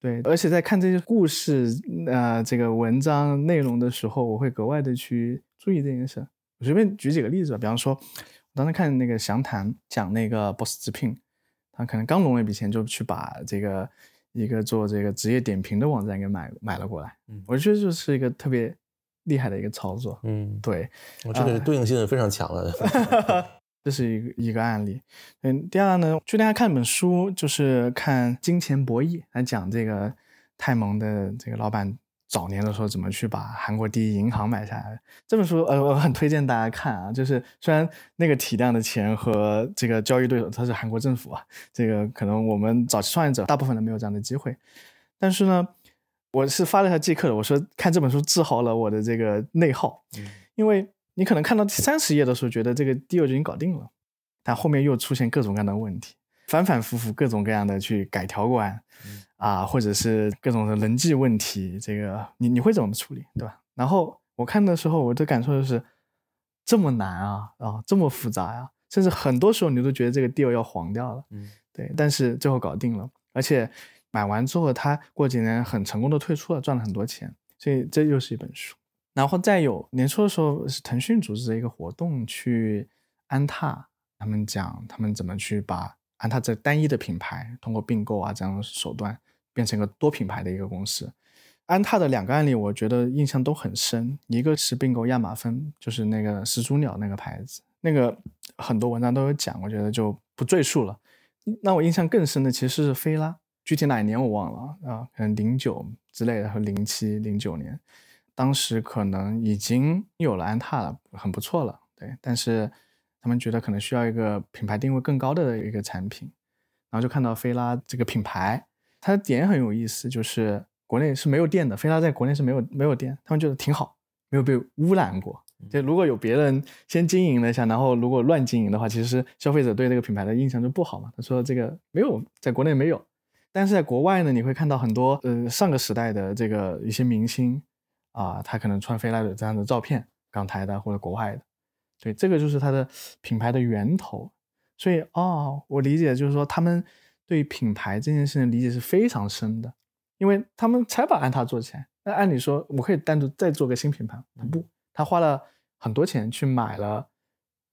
对，而且在看这些故事，呃，这个文章内容的时候，我会格外的去注意这件事。我随便举几个例子吧，比方说，我当时看那个详谈讲那个 Boss 直聘，他可能刚融了一笔钱，就去把这个一个做这个职业点评的网站给买买了过来。嗯我觉得就是一个特别厉害的一个操作。嗯，对，我这个对应性是非常强的。这是一个一个案例。嗯，第二呢，去大家看一本书，就是看《金钱博弈》，来讲这个泰蒙的这个老板早年的时候怎么去把韩国第一银行买下来。这本书呃，我很推荐大家看啊。就是虽然那个体量的钱和这个交易对手他是韩国政府啊，这个可能我们早期创业者大部分人没有这样的机会，但是呢，我是发了一下即刻的，我说看这本书治好了我的这个内耗，嗯因为你可能看到第三十页的时候，觉得这个 deal 就已经搞定了，但后面又出现各种各样的问题，反反复复各种各样的去改条款，嗯啊，或者是各种的人际问题，这个你你会怎么处理，对吧？然后我看的时候，我的感受就是这么难啊啊，这么复杂呀、甚至很多时候你都觉得这个 deal 要黄掉了，嗯对，但是最后搞定了，而且买完之后，他过几年很成功的退出了，赚了很多钱，所以这又是一本书。然后再有年初的时候是腾讯组织的一个活动，去安踏，他们讲他们怎么去把安踏这单一的品牌通过并购啊这样的手段变成一个多品牌的一个公司。安踏的两个案例，我觉得印象都很深。一个是并购亚马芬，就是那个始祖鸟那个牌子，那个很多文章都有讲，我觉得就不赘述了。那我印象更深的其实是菲拉，具体哪一年我忘了啊，可能零九之类的，和零七、零九年，当时可能已经有了安踏了，很不错了，对。但是他们觉得可能需要一个品牌定位更高的一个产品，然后就看到菲拉这个品牌，它的点很有意思，就是国内是没有店的，菲拉在国内是没有没有店，他们觉得挺好，没有被污染过。就如果有别人先经营了一下，然后如果乱经营的话，其实消费者对这个品牌的印象就不好嘛。他说这个没有在国内没有，但是在国外呢，你会看到很多呃上个时代的这个一些明星啊，他可能穿菲拉的这样的照片，港台的或者国外的，对，这个就是它的品牌的源头。所以哦，我理解就是说他们对品牌这件事情理解是非常深的，因为他们才把安踏做起来。那按理说我可以单独再做个新品牌，他不，他花了很多钱去买了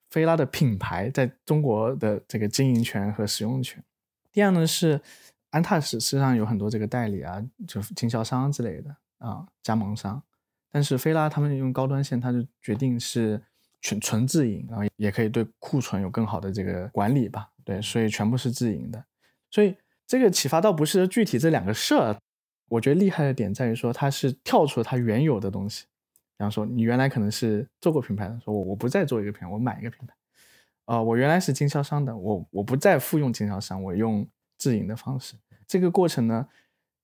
菲拉的品牌在中国的这个经营权和使用权。第二呢是安踏实实际上有很多这个代理啊，就是经销商之类的啊，加盟商。但是菲拉他们用高端线，他就决定是纯纯自营，然后也可以对库存有更好的这个管理吧。对，所以全部是自营的。所以这个启发倒不是具体这两个事，我觉得厉害的点在于说它是跳出了它原有的东西。比方说，你原来可能是做过品牌的，说我我不再做一个品牌，我买一个品牌。啊，我原来是经销商的，我我不再复用经销商，我用自营的方式。这个过程呢？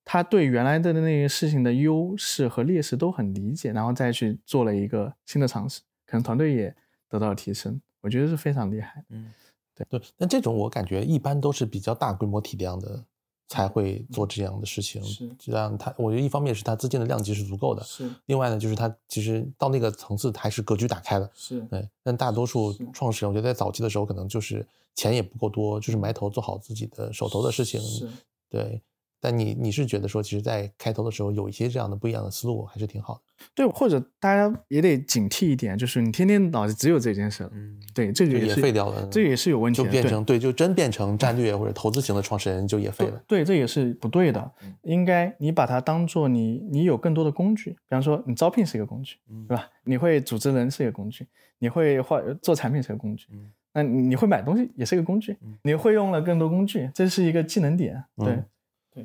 他对原来的那个事情的优势和劣势都很理解，然后再去做了一个新的尝试，可能团队也得到了提升，我觉得是非常厉害。嗯，对对。但这种我感觉一般都是比较大规模体量的才会做这样的事情，是这样。他我觉得一方面是他资金的量级是足够的，是。另外呢，就是他其实到那个层次还是格局打开了，是。对。但大多数创始人，我觉得在早期的时候可能就是钱也不够多，就是埋头做好自己的手头的事情，是。对。但你你是觉得说，其实，在开头的时候有一些这样的不一样的思路，还是挺好的。对，或者大家也得警惕一点，就是你天天脑子只有这件事，嗯，对，这个也废掉了，这也是有问题的，就变成对，就真变成战略或者投资型的创始人就也废了。对，这也是不对的。应该你把它当做你，你有更多的工具，比方说你招聘是一个工具，对吧？你会组织人是一个工具，你会画做产品是个工具，那你会买东西也是一个工具，你会用了更多工具，这是一个技能点，对。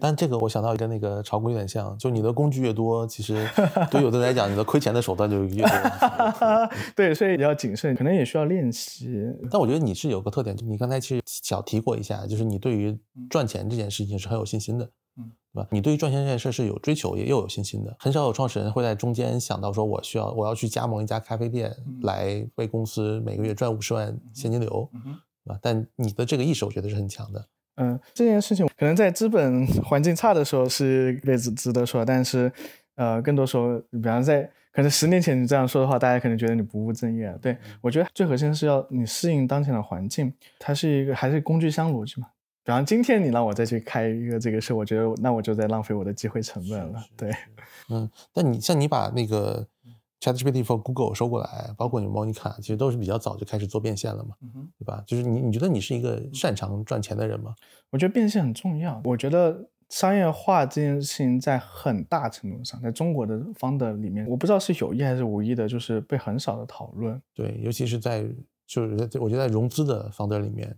但这个我想到跟那个炒股有点像，就你的工具越多，其实对有的人来讲，你的亏钱的手段就越多。对，所以要谨慎，可能也需要练习。但我觉得你是有个特点，你刚才其实小提过一下，就是你对于赚钱这件事情是很有信心的，嗯，对吧？你对于赚钱这件事是有追求，也又有信心的。很少有创始人会在中间想到说，我需要我要去加盟一家咖啡店，来为公司每个月赚五十万现金流，对吧？但你的这个意识，我觉得是很强的。嗯，这件事情可能在资本 环境差的时候是被值值得说，但是，呃，更多时候，比方在可能十年前你这样说的话，大家可能觉得你不务正业。对我觉得最核心是要你适应当前的环境，它是一个还是工具箱逻辑嘛？比方今天你让我再去开一个这个事，我觉得那我就在浪费我的机会成本了。对，嗯，但你像你把那个。ChatGPT for Google 收过来，包括你 Monica，其实都是比较早就开始做变现了嘛，对吧？就是你，你觉得你是一个擅长赚钱的人吗？我觉得变现很重要。我觉得商业化这件事情在很大程度上，在中国的方的里面，我不知道是有意还是无意的，就是被很少的讨论。对，尤其是在就是我觉得在融资的方的里面，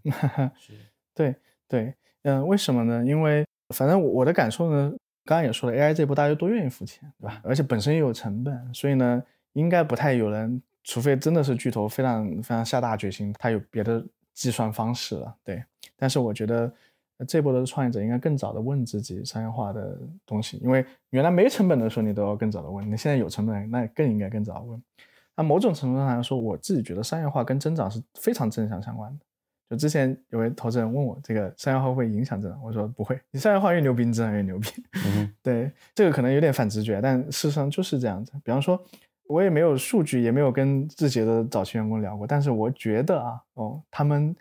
对对，嗯，为什么呢？因为反正我的感受呢，刚刚也说了，AI 这波大家都愿意付钱，对吧？而且本身也有成本，所以呢。应该不太有人，除非真的是巨头非常非常下大决心，他有别的计算方式了。对，但是我觉得这波的创业者应该更早的问自己商业化的东西，因为原来没成本的时候你都要更早的问，你现在有成本，那更应该更早问。那某种程度上来说，我自己觉得商业化跟增长是非常正向相关的。就之前有位投资人问我，这个商业化会影响增长？我说不会，你商业化越牛逼，你增长越牛逼。对，这个可能有点反直觉，但事实上就是这样子。比方说。我也没有数据，也没有跟字节的早期员工聊过，但是我觉得啊，哦，他们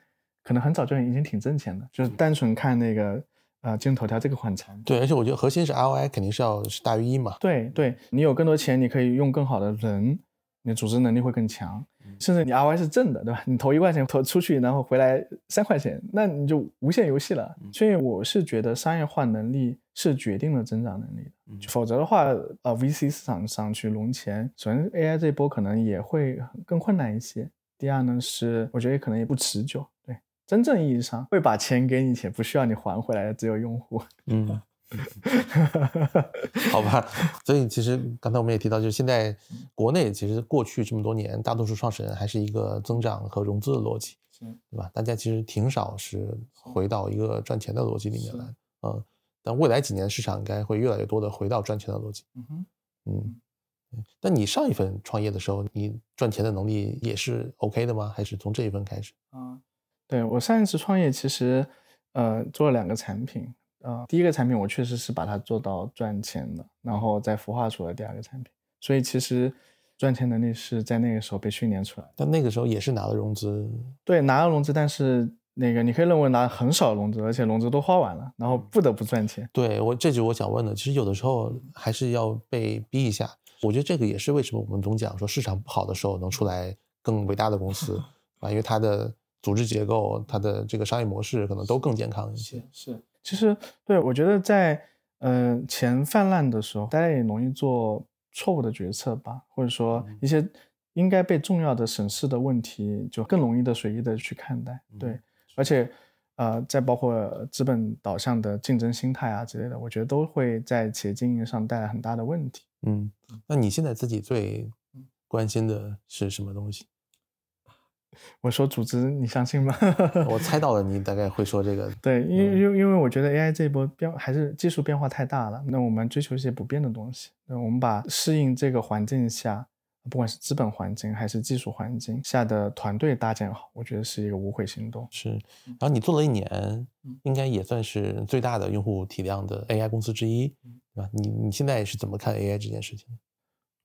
可能很早就已经挺挣钱的，就是单纯看那个呃今日头条这个款产。对，而且我觉得核心是 ROI 肯定是要是大于一嘛。对，对你有更多钱，你可以用更好的人，你的组织能力会更强。甚至你 ROI 是正的，对吧？你投一块钱投出去，然后回来三块钱，那你就无限游戏了。所以我是觉得商业化能力是决定了增长能力的，否则的话，呃，VC 市场上去融钱，首先 AI 这一波可能也会更困难一些。第二呢，是我觉得可能也不持久。对，真正意义上会把钱给你且不需要你还回来的只有用户。嗯。好吧，所以其实刚才我们也提到，就是现在国内其实过去这么多年，大多数创始人还是一个增长和融资的逻辑，对吧？大家其实挺少是回到一个赚钱的逻辑里面来，嗯。但未来几年市场应该会越来越多的回到赚钱的逻辑，嗯哼，嗯。但你上一份创业的时候，你赚钱的能力也是 OK 的吗？还是从这一份开始？啊，对我上一次创业其实呃做了两个产品。呃，第一个产品我确实是把它做到赚钱的，然后再孵化出了第二个产品，所以其实赚钱能力是在那个时候被训练出来。但那个时候也是拿了融资，对，拿了融资，但是那个你可以认为拿很少融资，而且融资都花完了，然后不得不赚钱。对我这就我想问的，其实有的时候还是要被逼一下。我觉得这个也是为什么我们总讲说市场不好的时候能出来更伟大的公司 啊，因为它的组织结构、它的这个商业模式可能都更健康一些。是，其实对我觉得在呃钱泛滥的时候，大家也容易做错误的决策吧，或者说一些应该被重要的审视的问题，就更容易的随意的去看待。对，而且。呃，再包括资本导向的竞争心态啊之类的，我觉得都会在企业经营上带来很大的问题。嗯，那你现在自己最关心的是什么东西？我说组织，你相信吗？我猜到了，你大概会说这个。对，因为因为因为我觉得 AI 这一波变还是技术变化太大了，那我们追求一些不变的东西，那我们把适应这个环境下。不管是资本环境还是技术环境下的团队搭建好，我觉得是一个无悔行动。是，然后你做了一年，应该也算是最大的用户体量的 AI 公司之一，对吧？你你现在是怎么看 AI 这件事情？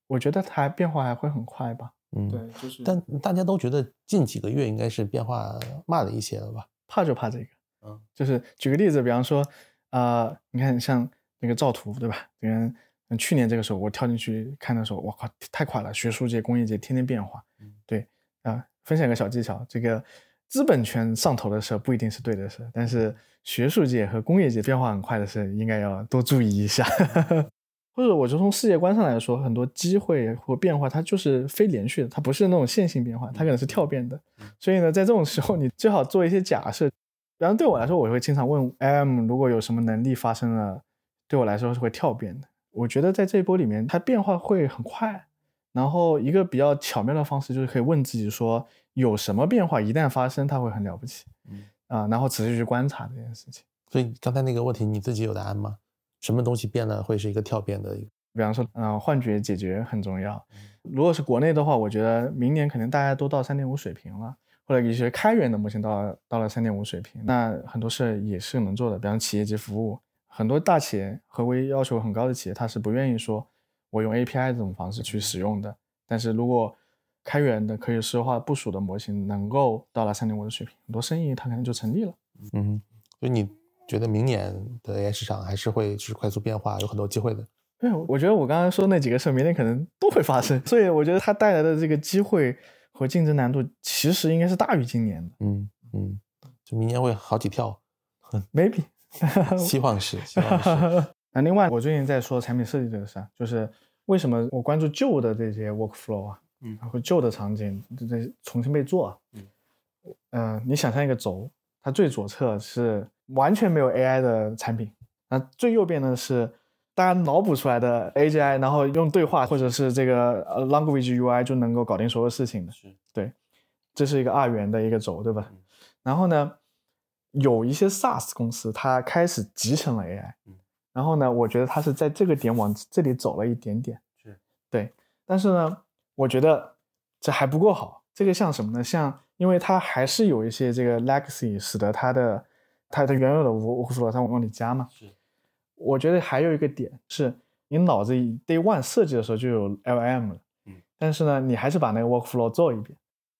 我觉得它变化还会很快吧。嗯，对，就是。但大家都觉得近几个月应该是变化慢了一些了吧？怕就怕这个。嗯，就是举个例子，比方说，啊，你看像那个赵图，对吧？别人。去年这个时候，我跳进去看的时候，我靠，太快了！学术界、工业界天天变化。对啊，分享一个小技巧：这个资本圈上头的事不一定是对的事，但是学术界和工业界变化很快的事，应该要多注意一下。或者，我就从世界观上来说，很多机会或变化，它就是非连续的，它不是那种线性变化，它可能是跳变的。所以呢，在这种时候，你最好做一些假设。然后对我来说，我会经常问 M：如果有什么能力发生了，对我来说是会跳变的。我觉得在这一波里面，它变化会很快。然后一个比较巧妙的方式就是可以问自己说，有什么变化一旦发生，它会很了不起。嗯啊，然后持续去观察这件事情。所以刚才那个问题，你自己有答案吗？什么东西变了会是一个跳变的？比方说，嗯，幻觉解决很重要。如果是国内的话，我觉得明年可能大家都到三点五水平了，或者一些开源的模型到到了三点五水平，那很多事也是能做的。比方企业级服务。很多大企业合规要求很高的企业，它是不愿意说我用 API 这种方式去使用的。但是如果开源的可以实化部署的模型能够到了三点五的水平，很多生意它可能就成立了。嗯，所以你觉得明年的 AI 市场还是会是快速变化，有很多机会的？对，我觉得我刚刚说那几个事，明年可能都会发生。所以我觉得它带来的这个机会和竞争难度，其实应该是大于今年的。嗯嗯，就明年会好几跳，maybe。希望是，希望是。那另外，我最近在说产品设计这个事啊，就是为什么我关注旧的这些 workflow 啊，嗯，然后旧的场景在重新被做，嗯，嗯，你想象一个轴，它最左侧是完全没有 AI 的产品，那最右边呢是大家脑补出来的 AGI，然后用对话或者是这个 language UI 就能够搞定所有事情的，对，这是一个二元的一个轴，对吧？然后呢？有一些 SaaS 公司，它开始集成了 AI，嗯，然后呢，我觉得它是在这个点往这里走了一点点，是对，但是呢，我觉得这还不够好。这个像什么呢？像，因为它还是有一些这个 legacy，使得它的它它原有的 workflow 它往里加嘛。是，我觉得还有一个点是，你脑子 day one 设计的时候就有 LM 了，嗯，但是呢，你还是把那个 workflow 做一遍。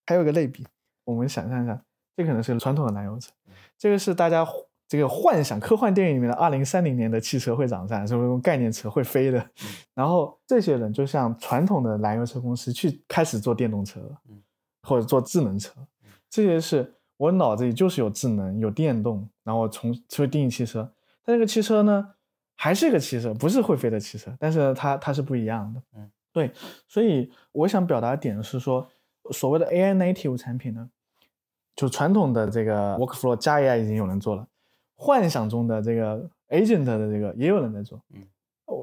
还有一个类比，我们想象一下，这可能是传统的燃油车。这个是大家这个幻想科幻电影里面的二零三零年的汽车会长这样，是用概念车会飞的。然后这些人就像传统的燃油车公司去开始做电动车，或者做智能车。这些是我脑子里就是有智能、有电动，然后从去定义汽车。但这个汽车呢，还是一个汽车，不是会飞的汽车，但是它它是不一样的。嗯，对。所以我想表达的点是说，所谓的 AI native 产品呢。就传统的这个 workflow 加 AI 已经有人做了，幻想中的这个 agent 的这个也有人在做，嗯，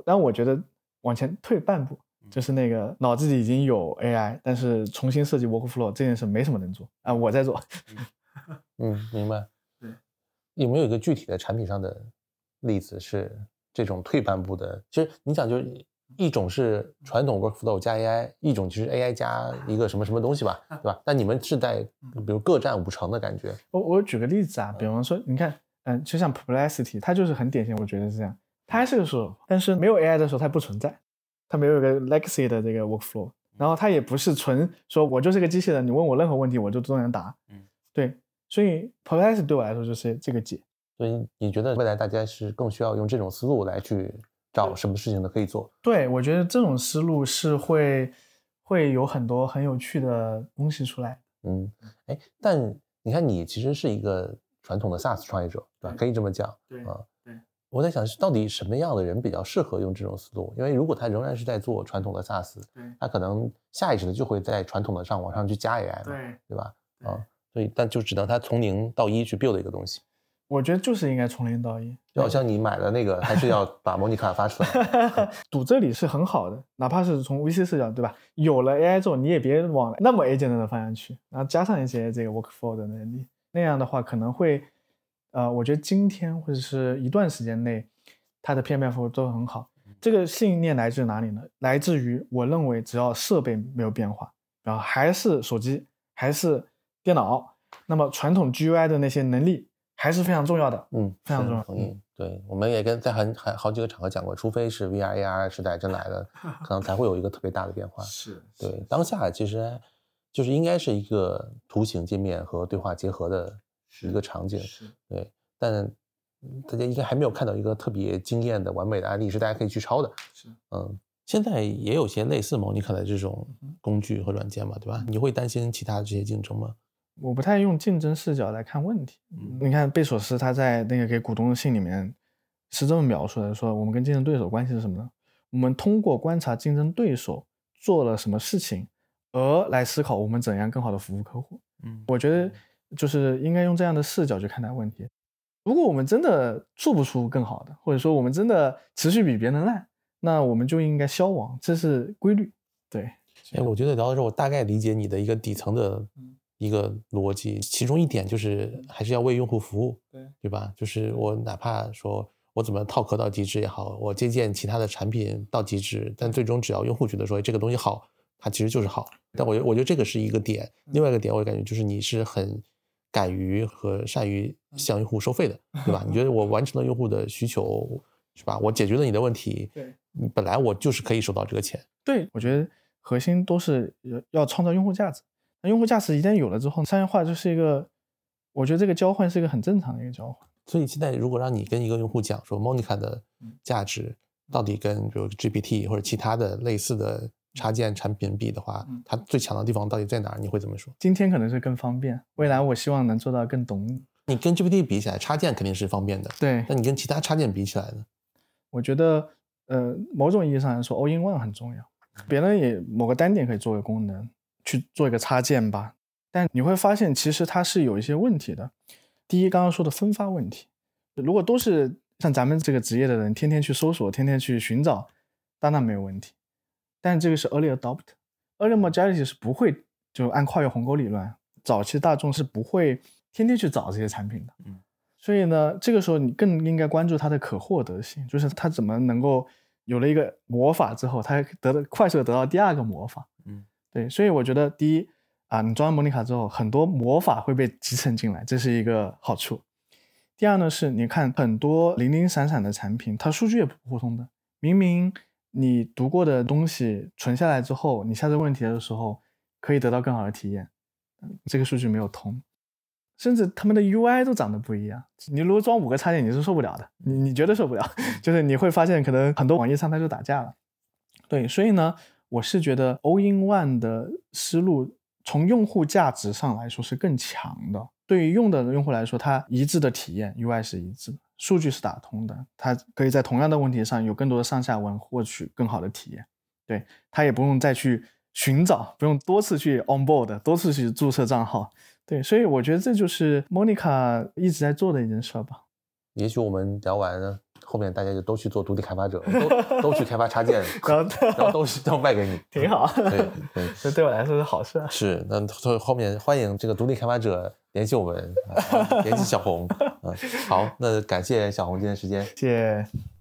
但我觉得往前退半步，就是那个脑子里已经有 AI，但是重新设计 workflow 这件事没什么人做啊，我在做，嗯，明白，对，有没有一个具体的产品上的例子是这种退半步的？其实你想就是。一种是传统 workflow 加 AI，一种其实 AI 加一个什么什么东西吧，对吧？但你们是在比如各占五成的感觉。我我举个例子啊，比方说，你看，嗯，就像 Perplexity，它就是很典型，我觉得是这样。它还是个说，但是没有 AI 的时候它不存在，它没有一个 legacy 的这个 workflow，然后它也不是纯说我就是个机器人，你问我任何问题我就都能答。嗯，对，所以 Perplexity 对我来说就是这个解。所以你觉得未来大家是更需要用这种思路来去？找什么事情都可以做。对，我觉得这种思路是会会有很多很有趣的东西出来。嗯，哎，但你看，你其实是一个传统的 SaaS 创业者，对吧？可以这么讲。对啊，对。我在想，到底什么样的人比较适合用这种思路？因为如果他仍然是在做传统的 SaaS，他可能下意识的就会在传统的上往上去加 AI，对，对吧？啊，所以但就只能他从零到一去 build 一个东西。我觉得就是应该从零到一，就好像你买的那个，还是要把模拟卡发出来。赌这里是很好的，哪怕是从 VC 视角，对吧？有了 AI 之后，你也别往那么 agent 的方向去，然后加上一些这个 workflow 的能力，那样的话可能会，呃，我觉得今天或者是一段时间内，它的 PMF 都很好。这个信念来自哪里呢？来自于我认为只要设备没有变化，然后还是手机，还是电脑，那么传统 GUI 的那些能力。还是非常重要的，嗯，非常重要。同意。对，我们也跟在很很好几个场合讲过，除非是 VR AR 时代真来了，可能才会有一个特别大的变化。是对，当下其实就是应该是一个图形界面和对话结合的一个场景。是，对，但大家应该还没有看到一个特别惊艳的完美的案例是大家可以去抄的。是，嗯，现在也有些类似 Monica 的这种工具和软件嘛，对吧？你会担心其他的这些竞争吗？我不太用竞争视角来看问题。你看贝索斯他在那个给股东的信里面是这么描述的：说我们跟竞争对手关系是什么呢？我们通过观察竞争对手做了什么事情，而来思考我们怎样更好的服务客户。嗯，我觉得就是应该用这样的视角去看待问题。如果我们真的做不出更好的，或者说我们真的持续比别人烂，那我们就应该消亡，这是规律。对，哎，我觉得聊到这，我大概理解你的一个底层的。一个逻辑，其中一点就是还是要为用户服务，对对吧？就是我哪怕说我怎么套壳到极致也好，我借鉴其他的产品到极致，但最终只要用户觉得说这个东西好，它其实就是好。但我觉得我觉得这个是一个点。另外一个点，我感觉就是你是很敢于和善于向用户收费的，对吧？你觉得我完成了用户的需求，是吧？我解决了你的问题，对，你本来我就是可以收到这个钱。对，我觉得核心都是要要创造用户价值。那用户价值一旦有了之后，商业化就是一个，我觉得这个交换是一个很正常的一个交换。所以现在如果让你跟一个用户讲说，Monica 的价值到底跟比如 GPT 或者其他的类似的插件产品比的话，它最强的地方到底在哪儿？你会怎么说？今天可能是更方便，未来我希望能做到更懂你。你跟 GPT 比起来，插件肯定是方便的。对。那你跟其他插件比起来呢？我觉得，呃，某种意义上来说，All-in-One 很重要。别人也某个单点可以作为功能，去做一个插件吧。但你会发现，其实它是有一些问题的。第一，刚刚说的分发问题，如果都是像咱们这个职业的人，天天去搜索，天天去寻找，当然没有问题。但这个是 early adopt，early majority 是不会就按跨越鸿沟理论，早期大众是不会天天去找这些产品的。嗯，所以呢，这个时候你更应该关注它的可获得性，就是它怎么能够有了一个魔法之后，它得到快速的得到第二个魔法。对，所以我觉得第一。啊，你装完模拟卡之后，很多魔法会被集成进来，这是一个好处。第二呢，是你看很多零零散散的产品，它数据也不互通的。明明你读过的东西存下来之后，你下次问题的时候可以得到更好的体验，这个数据没有通，甚至他们的 UI 都长得不一样。你如果装五个插件，你是受不了的，你你绝对受不了。就是你会发现，可能很多网页上它就打架了。对，所以呢，我是觉得 All in One 的思路。从用户价值上来说是更强的。对于用的用户来说，它一致的体验，UI 是一致的，数据是打通的，它可以在同样的问题上有更多的上下文获取更好的体验。对，它也不用再去寻找，不用多次去 onboard，多次去注册账号。对，所以我觉得这就是 Monica 一直在做的一件事吧。也许我们聊完了。后面大家就都去做独立开发者，都都去开发插件，然后然后都都卖给你，挺好。对 对，这对我来说是好事。是，那所以后面欢迎这个独立开发者联系我们，联系小红。嗯，好，那感谢小红今天时间，谢谢。